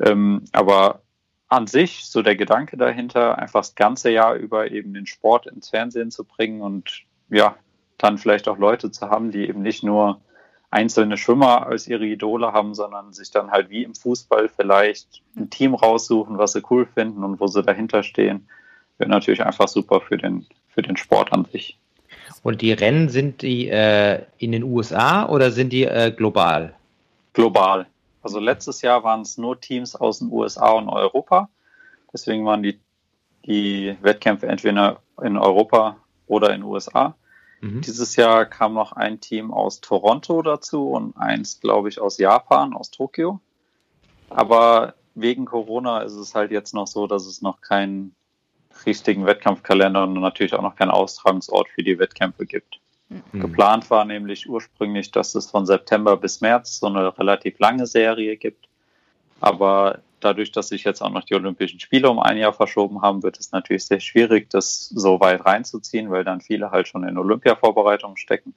Ähm, aber an sich, so der Gedanke dahinter, einfach das ganze Jahr über eben den Sport ins Fernsehen zu bringen und ja, dann vielleicht auch Leute zu haben, die eben nicht nur einzelne Schwimmer als ihre Idole haben, sondern sich dann halt wie im Fußball vielleicht ein Team raussuchen, was sie cool finden und wo sie dahinter stehen. Wäre natürlich einfach super für den, für den Sport an sich. Und die Rennen sind die äh, in den USA oder sind die äh, global? Global. Also letztes Jahr waren es nur Teams aus den USA und Europa. Deswegen waren die, die Wettkämpfe entweder in Europa oder in den USA. Mhm. Dieses Jahr kam noch ein Team aus Toronto dazu und eins, glaube ich, aus Japan, aus Tokio. Aber wegen Corona ist es halt jetzt noch so, dass es noch keinen richtigen Wettkampfkalender und natürlich auch noch keinen Austragungsort für die Wettkämpfe gibt. Mhm. Geplant war nämlich ursprünglich, dass es von September bis März so eine relativ lange Serie gibt. Aber dadurch, dass sich jetzt auch noch die Olympischen Spiele um ein Jahr verschoben haben, wird es natürlich sehr schwierig, das so weit reinzuziehen, weil dann viele halt schon in Olympia-Vorbereitungen stecken.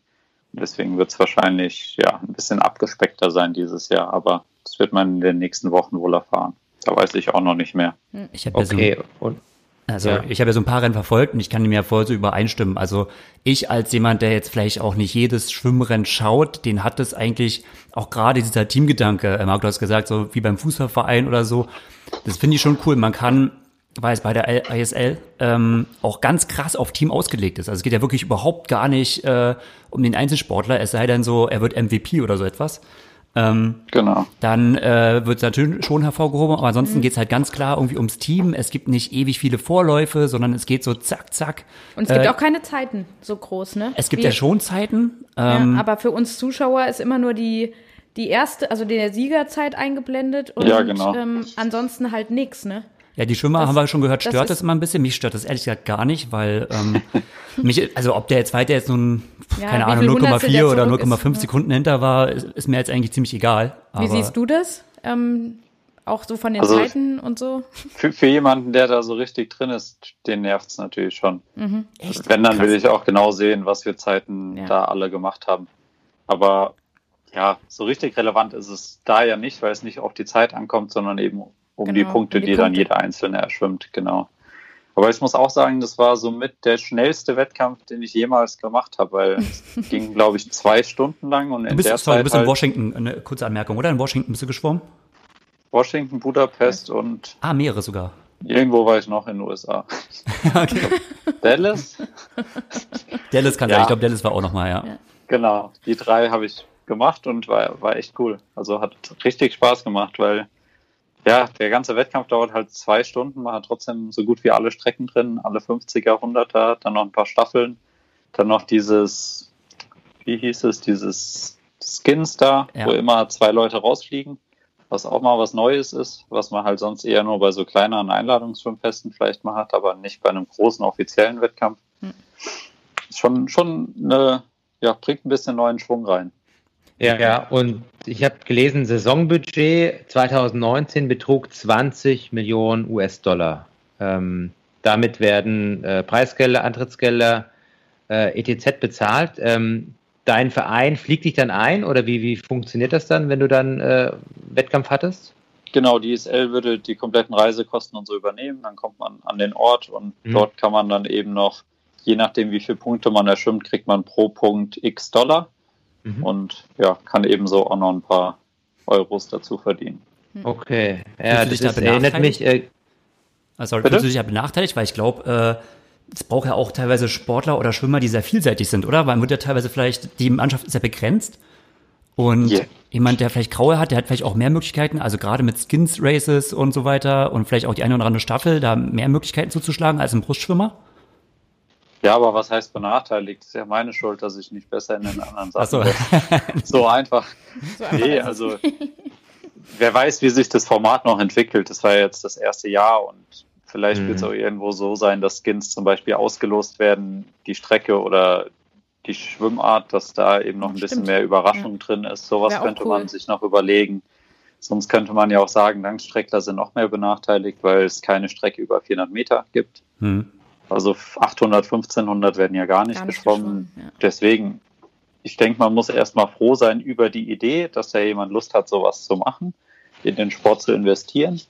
Und deswegen wird es wahrscheinlich ja ein bisschen abgespeckter sein dieses Jahr, aber das wird man in den nächsten Wochen wohl erfahren. Da weiß ich auch noch nicht mehr. Ich habe okay. so, und also ja. ich habe ja so ein paar Rennen verfolgt und ich kann dem ja voll so übereinstimmen. Also ich als jemand, der jetzt vielleicht auch nicht jedes Schwimmrennen schaut, den hat es eigentlich auch gerade dieser Teamgedanke, äh, Marc, du hast gesagt, so wie beim Fußballverein oder so, das finde ich schon cool. Man kann, weil es bei der ISL ähm, auch ganz krass auf Team ausgelegt ist. Also es geht ja wirklich überhaupt gar nicht äh, um den Einzelsportler, es sei denn so, er wird MVP oder so etwas. Ähm, genau. Dann äh, wird es natürlich schon hervorgehoben, aber ansonsten mhm. geht es halt ganz klar irgendwie ums Team. Es gibt nicht ewig viele Vorläufe, sondern es geht so zack, zack. Und es gibt äh, auch keine Zeiten so groß, ne? Es gibt Wie, ja schon Zeiten. Ähm, ja, aber für uns Zuschauer ist immer nur die, die erste, also der Siegerzeit eingeblendet und ja, genau. ähm, ansonsten halt nichts, ne? Ja, die Schwimmer das, haben wir schon gehört, stört das, immer ein bisschen. Mich stört das ehrlich gesagt gar nicht, weil ähm, mich, also ob der zweite jetzt nun, ja, keine Ahnung, 0,4 oder 0,5 Sekunden hinter war, ist, ist, mir jetzt eigentlich ziemlich egal. Wie siehst du das? Ähm, auch so von den also Zeiten und so? Für, für jemanden, der da so richtig drin ist, den nervt es natürlich schon. Mhm. Echt? Wenn, dann Krass. will ich auch genau sehen, was für Zeiten ja. da alle gemacht haben. Aber ja, so richtig relevant ist es da ja nicht, weil es nicht auf die Zeit ankommt, sondern eben um genau, die Punkte, die, die Punkte. dann jeder Einzelne erschwimmt, genau. Aber ich muss auch sagen, das war somit der schnellste Wettkampf, den ich jemals gemacht habe, weil es ging, glaube ich, zwei Stunden lang und in du bist, der sorry, Zeit du bist in halt Washington, eine kurze Anmerkung, oder? In Washington bist du geschwommen? Washington, Budapest okay. und. Ah, mehrere sogar. Irgendwo war ich noch in den USA. okay. Dallas? Dallas kann ja. sein. Ich glaube, Dallas war auch nochmal, ja. ja. Genau, die drei habe ich gemacht und war, war echt cool. Also hat richtig Spaß gemacht, weil ja, der ganze Wettkampf dauert halt zwei Stunden. Man hat trotzdem so gut wie alle Strecken drin, alle 50er, 100er, dann noch ein paar Staffeln. Dann noch dieses, wie hieß es, dieses Skins da, ja. wo immer zwei Leute rausfliegen, was auch mal was Neues ist, was man halt sonst eher nur bei so kleineren Einladungsschwimmfesten vielleicht mal hat, aber nicht bei einem großen offiziellen Wettkampf. Hm. Schon, schon eine, ja, bringt ein bisschen neuen Schwung rein. Ja, ja, und ich habe gelesen, Saisonbudget 2019 betrug 20 Millionen US-Dollar. Ähm, damit werden äh, Preisgelder, Antrittsgelder, äh, etc. bezahlt. Ähm, dein Verein fliegt dich dann ein oder wie, wie funktioniert das dann, wenn du dann äh, Wettkampf hattest? Genau, die ISL würde die kompletten Reisekosten und so übernehmen. Dann kommt man an den Ort und mhm. dort kann man dann eben noch, je nachdem wie viele Punkte man erschwimmt, kriegt man pro Punkt x Dollar mhm. und ja, kann ebenso auch noch ein paar Euros dazu verdienen. Hm. Okay, ja, das, das erinnert mich. Äh, also, fühlst du dich ja benachteiligt, weil ich glaube, äh, es braucht ja auch teilweise Sportler oder Schwimmer, die sehr vielseitig sind, oder? Weil man wird ja teilweise vielleicht, die Mannschaft ist ja begrenzt. Und yeah. jemand, der vielleicht graue hat, der hat vielleicht auch mehr Möglichkeiten, also gerade mit Skins Races und so weiter und vielleicht auch die eine oder andere Staffel, da mehr Möglichkeiten zuzuschlagen als ein Brustschwimmer. Ja, aber was heißt benachteiligt? Das ist ja meine Schuld, dass ich nicht besser in den anderen Sachen bin. So. so einfach. So einfach nee, also wer weiß, wie sich das Format noch entwickelt. Das war ja jetzt das erste Jahr und vielleicht mhm. wird es auch irgendwo so sein, dass Skins zum Beispiel ausgelost werden, die Strecke oder die Schwimmart, dass da eben noch ein Stimmt. bisschen mehr Überraschung ja. drin ist. Sowas könnte cool. man sich noch überlegen. Sonst könnte man ja auch sagen, Langstreckler sind noch mehr benachteiligt, weil es keine Strecke über 400 Meter gibt. Mhm. Also 800, 1500 werden ja gar nicht, gar nicht geschwommen. Ja. Deswegen, ich denke, man muss erstmal froh sein über die Idee, dass da jemand Lust hat, sowas zu machen, in den Sport zu investieren.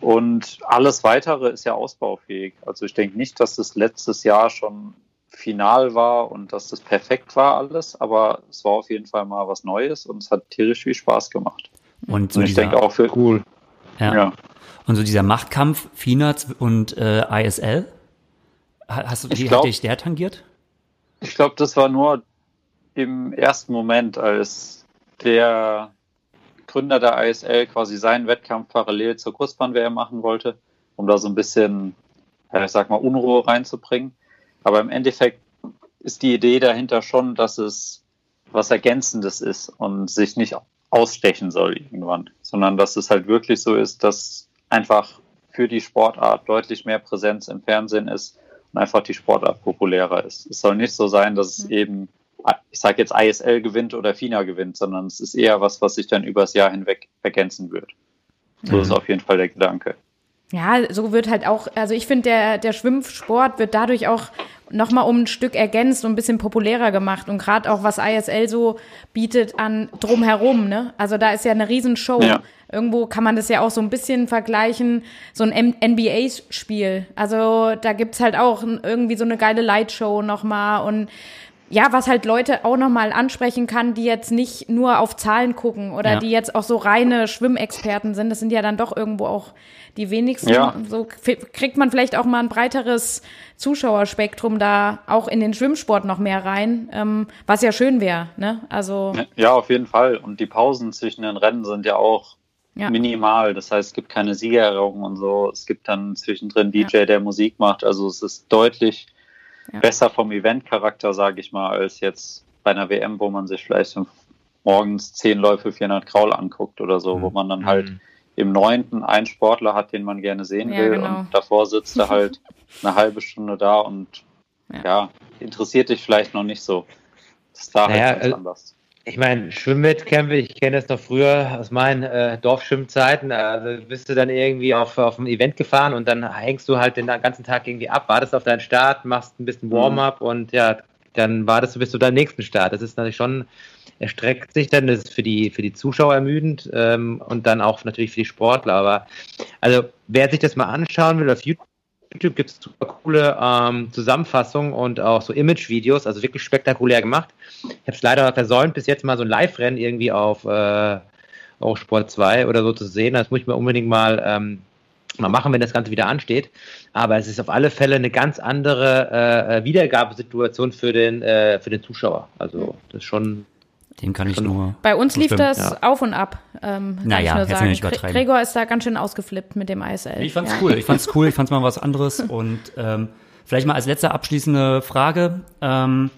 Und alles weitere ist ja ausbaufähig. Also ich denke nicht, dass das letztes Jahr schon final war und dass das perfekt war alles, aber es war auf jeden Fall mal was Neues und es hat tierisch viel Spaß gemacht. Und, so und ich denke auch für cool. Ja. ja. Und so dieser Machtkampf FINAZ und äh, ISL, Hast du, die, glaub, hat dich der tangiert? Ich glaube, das war nur im ersten Moment, als der Gründer der ISL quasi seinen Wettkampf parallel zur Kurzbahn-WM machen wollte, um da so ein bisschen, ich sag mal, Unruhe reinzubringen. Aber im Endeffekt ist die Idee dahinter schon, dass es was Ergänzendes ist und sich nicht ausstechen soll irgendwann, sondern dass es halt wirklich so ist, dass einfach für die Sportart deutlich mehr Präsenz im Fernsehen ist und einfach die Sportart populärer ist. Es soll nicht so sein, dass es mhm. eben, ich sage jetzt ISL gewinnt oder FINA gewinnt, sondern es ist eher was, was sich dann übers Jahr hinweg ergänzen wird. So mhm. ist auf jeden Fall der Gedanke. Ja, so wird halt auch, also ich finde, der, der Schwimmsport wird dadurch auch nochmal um ein Stück ergänzt und ein bisschen populärer gemacht. Und gerade auch, was ISL so bietet an drumherum, ne? Also da ist ja eine Riesenshow. Ja. Irgendwo kann man das ja auch so ein bisschen vergleichen, so ein NBA-Spiel. Also da gibt's halt auch irgendwie so eine geile Lightshow nochmal und ja, was halt Leute auch nochmal ansprechen kann, die jetzt nicht nur auf Zahlen gucken oder ja. die jetzt auch so reine Schwimmexperten sind. Das sind ja dann doch irgendwo auch die wenigsten. Ja. So kriegt man vielleicht auch mal ein breiteres Zuschauerspektrum da auch in den Schwimmsport noch mehr rein, ähm, was ja schön wäre. Ne? Also ja, auf jeden Fall. Und die Pausen zwischen den Rennen sind ja auch ja. minimal. Das heißt, es gibt keine Siegerehrung und so. Es gibt dann zwischendrin DJ, der Musik macht. Also es ist deutlich ja. besser vom Eventcharakter, sage ich mal, als jetzt bei einer WM, wo man sich vielleicht morgens zehn Läufe 400 Kraul anguckt oder so, mhm. wo man dann halt mhm. im neunten einen Sportler hat, den man gerne sehen will genau. und davor sitzt er halt eine halbe Stunde da und ja. interessiert dich vielleicht noch nicht so. Das ist da naja, halt ganz anders ich meine, Schwimmwettkämpfe, ich kenne das noch früher aus meinen äh, Dorfschwimmzeiten. Also bist du dann irgendwie auf, auf ein Event gefahren und dann hängst du halt den ganzen Tag irgendwie ab, wartest auf deinen Start, machst ein bisschen Warm-up mhm. und ja, dann wartest du bis zu deinem nächsten Start. Das ist natürlich schon, erstreckt sich dann, das ist für die, für die Zuschauer ermüdend ähm, und dann auch natürlich für die Sportler. Aber also wer sich das mal anschauen will auf YouTube, YouTube gibt es super coole ähm, Zusammenfassungen und auch so Image-Videos, also wirklich spektakulär gemacht. Ich habe es leider versäumt, bis jetzt mal so ein Live-Rennen irgendwie auf äh, Sport 2 oder so zu sehen. Das muss ich mir unbedingt mal ähm, mal machen, wenn das Ganze wieder ansteht. Aber es ist auf alle Fälle eine ganz andere äh, äh Wiedergabesituation für den, äh, für den Zuschauer. Also das ist schon dem kann ich nur. Bei uns lief das ja. auf und ab. Ähm, naja, jetzt nicht übertreiben. Gregor ist da ganz schön ausgeflippt mit dem ISL. Ich fand's ja. cool. Ich fand's cool. Ich fand's mal was anderes. Und ähm, vielleicht mal als letzte abschließende Frage. Ähm,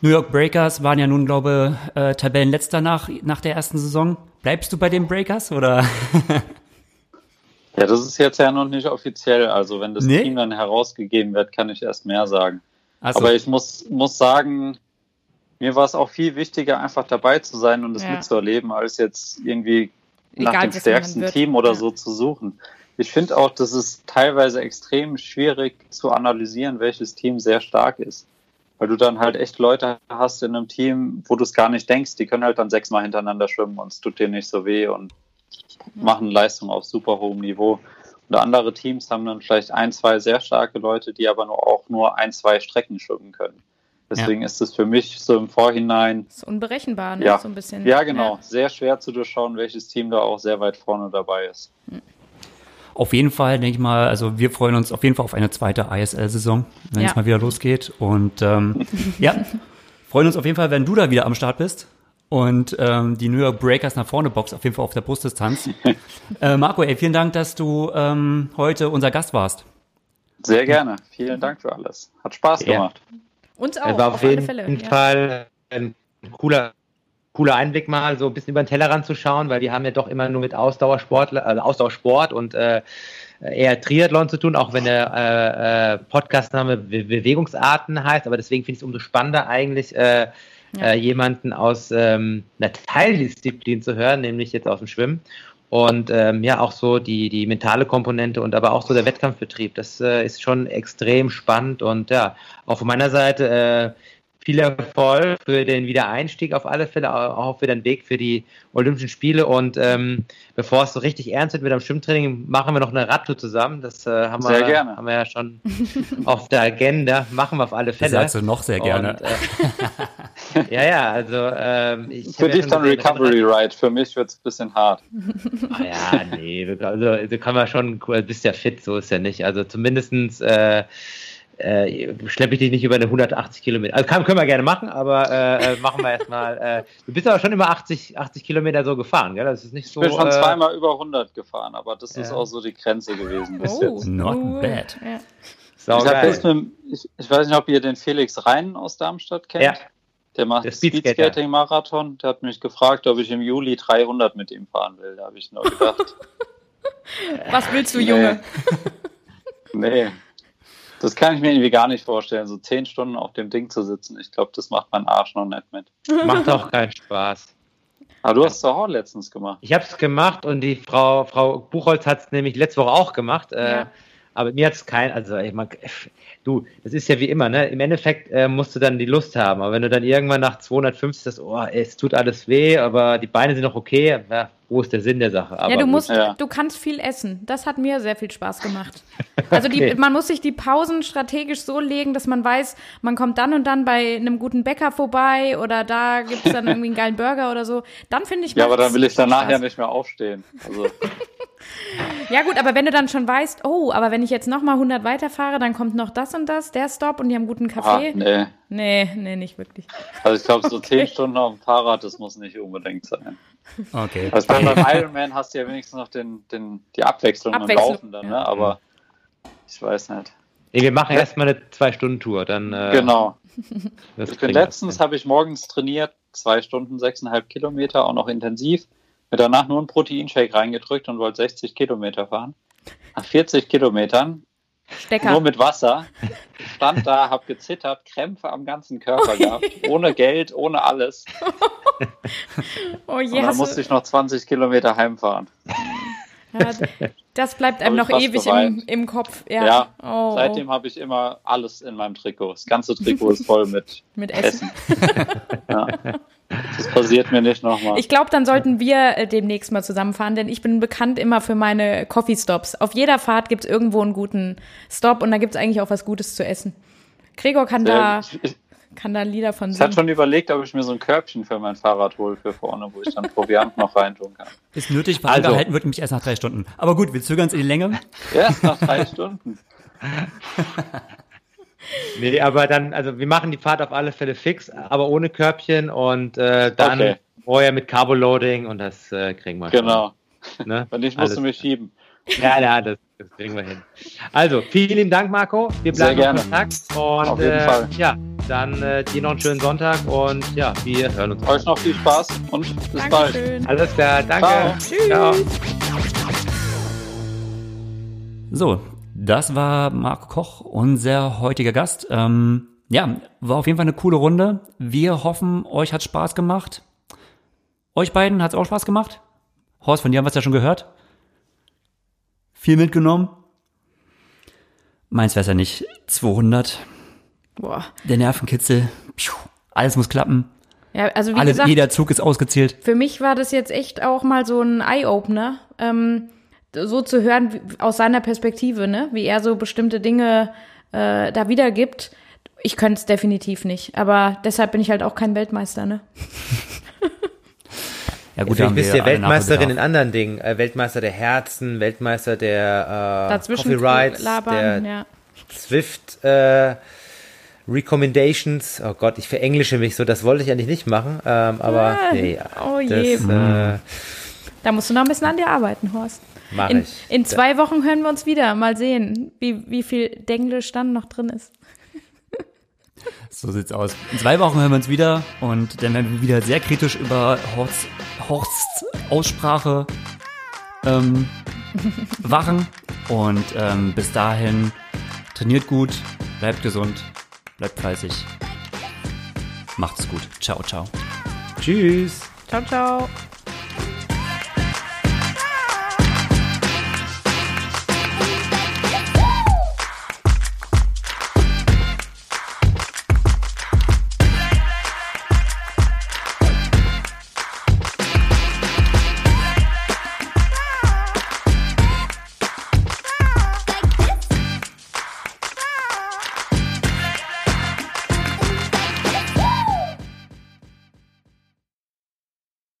New York Breakers waren ja nun, glaube äh, Tabellenletzter nach, nach der ersten Saison. Bleibst du bei den Breakers oder? ja, das ist jetzt ja noch nicht offiziell. Also wenn das nee? Team dann herausgegeben wird, kann ich erst mehr sagen. So. Aber ich muss, muss sagen, mir war es auch viel wichtiger, einfach dabei zu sein und es ja. mitzuerleben, als jetzt irgendwie Egal, nach dem stärksten Team oder ja. so zu suchen. Ich finde auch, das ist teilweise extrem schwierig zu analysieren, welches Team sehr stark ist. Weil du dann halt echt Leute hast in einem Team, wo du es gar nicht denkst, die können halt dann sechsmal hintereinander schwimmen und es tut dir nicht so weh und machen Leistung auf super hohem Niveau. Und andere Teams haben dann vielleicht ein, zwei sehr starke Leute, die aber nur auch nur ein, zwei Strecken schwimmen können. Deswegen ja. ist es für mich so im Vorhinein. Das ist unberechenbar, ne? Ja, so ein bisschen. Ja, genau. Ja. Sehr schwer zu durchschauen, welches Team da auch sehr weit vorne dabei ist. Auf jeden Fall, denke ich mal, also wir freuen uns auf jeden Fall auf eine zweite ISL-Saison, wenn ja. es mal wieder losgeht. Und ähm, ja, freuen uns auf jeden Fall, wenn du da wieder am Start bist und ähm, die New York Breakers nach vorne boxt, auf jeden Fall auf der Brustdistanz. äh, Marco, ey, vielen Dank, dass du ähm, heute unser Gast warst. Sehr gerne. Vielen Dank für alles. Hat Spaß gemacht. Uns auch. War auf, auf jeden Fälle, Fall ja. ein cooler, cooler Einblick mal, so ein bisschen über den Tellerrand zu schauen, weil wir haben ja doch immer nur mit Ausdauersport, also Ausdauersport und äh, eher Triathlon zu tun, auch wenn der äh, äh Podcastname Be Bewegungsarten heißt, aber deswegen finde ich es umso spannender eigentlich, äh, ja. äh, jemanden aus ähm, einer Teildisziplin zu hören, nämlich jetzt aus dem Schwimmen. Und ähm, ja, auch so die, die mentale Komponente und aber auch so der Wettkampfbetrieb. Das äh, ist schon extrem spannend und ja, auch von meiner Seite äh, viel Erfolg für den Wiedereinstieg auf alle Fälle, auch für den Weg für die Olympischen Spiele. Und ähm, bevor es so richtig ernst wird mit dem Schwimmtraining, machen wir noch eine Radtour zusammen. Das äh, haben, sehr wir, gerne. haben wir ja schon auf der Agenda. Machen wir auf alle Fälle. Das sagst du noch sehr gerne. Und, äh, ja, ja, also ähm, ich Für dich ja dann Recovery Ride, für mich wird es ein bisschen hart. Ah, ja, nee, also, also kann man schon, du bist ja fit, so ist ja nicht. Also zumindestens äh, äh, schleppe ich dich nicht über eine 180 Kilometer. Also kann, können wir gerne machen, aber äh, äh machen wir erstmal. Äh, du bist aber schon immer 80, 80 Kilometer so gefahren, gell? Das ist nicht so. Ich bin schon äh, zweimal über 100 gefahren, aber das ist auch so die Grenze gewesen bis oh, jetzt. Not bad. Ja. Ich, mit, ich, ich, weiß nicht, ob ihr den Felix Rhein aus Darmstadt kennt. Ja. Der macht Speedskating-Marathon. Der hat mich gefragt, ob ich im Juli 300 mit ihm fahren will. Da habe ich nur gedacht. Was willst du, Junge? nee. Das kann ich mir irgendwie gar nicht vorstellen, so zehn Stunden auf dem Ding zu sitzen. Ich glaube, das macht mein Arsch noch nicht mit. Macht auch keinen Spaß. Aber du hast es auch letztens gemacht. Ich habe es gemacht und die Frau, Frau Buchholz hat es nämlich letzte Woche auch gemacht. Äh, ja. aber mir hat es kein, also ich mag, du, das ist ja wie immer, ne? Im Endeffekt äh, musst du dann die Lust haben. Aber wenn du dann irgendwann nach 250 sagst, oh, es tut alles weh, aber die Beine sind noch okay, ja, wo ist der Sinn der Sache? Aber ja, du musst, ja. du kannst viel essen. Das hat mir sehr viel Spaß gemacht. Also die, okay. man muss sich die Pausen strategisch so legen, dass man weiß, man kommt dann und dann bei einem guten Bäcker vorbei oder da gibt es dann irgendwie einen geilen Burger oder so. Dann finde ich Ja, aber dann will ich danach ja nicht mehr aufstehen. Also. ja gut, aber wenn du dann schon weißt, oh, aber wenn ich jetzt nochmal 100 weiterfahre, dann kommt noch das und das, der Stop und die haben guten Kaffee. Ah, nee. Nee, nee, nicht wirklich. Also ich glaube, so okay. 10 Stunden auf dem Fahrrad, das muss nicht unbedingt sein. Okay. Also beim Ironman hast du ja wenigstens noch den, den, die Abwechslung, Abwechslung und Laufen dann, ne? aber ich weiß nicht. Nee, wir machen erstmal eine Zwei-Stunden-Tour, dann. Äh, genau. Ich bin letztens habe ich morgens trainiert, zwei Stunden, sechseinhalb Kilometer, auch noch intensiv. Mir danach nur einen Proteinshake reingedrückt und wollte 60 Kilometer fahren. Nach 40 Kilometern Stecker. Nur mit Wasser. Stand da, hab gezittert, Krämpfe am ganzen Körper gehabt. Ohne Geld, ohne alles. oh je, Und dann musste ich noch 20 Kilometer heimfahren. Ja, das bleibt einem noch ewig im, im, Kopf. Ja, ja oh. seitdem habe ich immer alles in meinem Trikot. Das ganze Trikot ist voll mit, mit Essen. Essen. ja. Das passiert mir nicht nochmal. Ich glaube, dann sollten wir äh, demnächst mal zusammenfahren, denn ich bin bekannt immer für meine Coffee Stops. Auf jeder Fahrt gibt es irgendwo einen guten Stop und da gibt es eigentlich auch was Gutes zu essen. Gregor kann da, kann da Lieder von singen. Ich hatte schon überlegt, ob ich mir so ein Körbchen für mein Fahrrad hole für vorne, wo ich dann Proviant noch reintun kann. Ist nötig, weil also. angehalten wird mich erst nach drei Stunden. Aber gut, wir zögern es in die Länge. Erst nach drei Stunden. nee, aber dann, also wir machen die Fahrt auf alle Fälle fix, aber ohne Körbchen und äh, dann okay. vorher mit Carboloading und das äh, kriegen wir Genau. Schon. Ne? Wenn nicht, musst du mich schieben. Ja, ja, das, das, kriegen wir hin. Also, vielen Dank, Marco. Wir bleiben in Kontakt. Und, Auf jeden äh, Fall. Ja, dann äh, dir noch einen schönen Sonntag und ja, wir hören uns. Euch noch viel Spaß und bis Dankeschön. bald. Alles klar, danke. Ciao. Tschüss. Ciao. So, das war Marco Koch, unser heutiger Gast. Ähm, ja, war auf jeden Fall eine coole Runde. Wir hoffen, euch hat Spaß gemacht. Euch beiden hat es auch Spaß gemacht. Horst, von dir haben wir es ja schon gehört viel mitgenommen. Meins wäre es ja nicht 200. Boah. Der Nervenkitzel. alles muss klappen. Ja, also wie Alle, gesagt, jeder Zug ist ausgezählt. Für mich war das jetzt echt auch mal so ein Eye-Opener, ähm, so zu hören wie, aus seiner Perspektive, ne? wie er so bestimmte Dinge äh, da wiedergibt. Ich könnte es definitiv nicht, aber deshalb bin ich halt auch kein Weltmeister. Ne? Ja gut, ja, vielleicht bist du ja Weltmeisterin in anderen Dingen. Äh, Weltmeister der Herzen, Weltmeister der äh, Dazwischen Coffee labern, der ja. Swift äh, Recommendations. Oh Gott, ich verenglische mich so, das wollte ich eigentlich nicht machen. Ähm, aber ja, nee, oh je. Das, äh, da musst du noch ein bisschen an dir arbeiten, Horst. Mach in, ich. in zwei Wochen hören wir uns wieder. Mal sehen, wie, wie viel Denglisch dann noch drin ist. So sieht's aus. In zwei Wochen hören wir uns wieder und dann werden wir wieder sehr kritisch über Horsts, Horsts Aussprache ähm, wachen. Und ähm, bis dahin trainiert gut, bleibt gesund, bleibt fleißig. Macht's gut. Ciao, ciao. Tschüss. Ciao, ciao.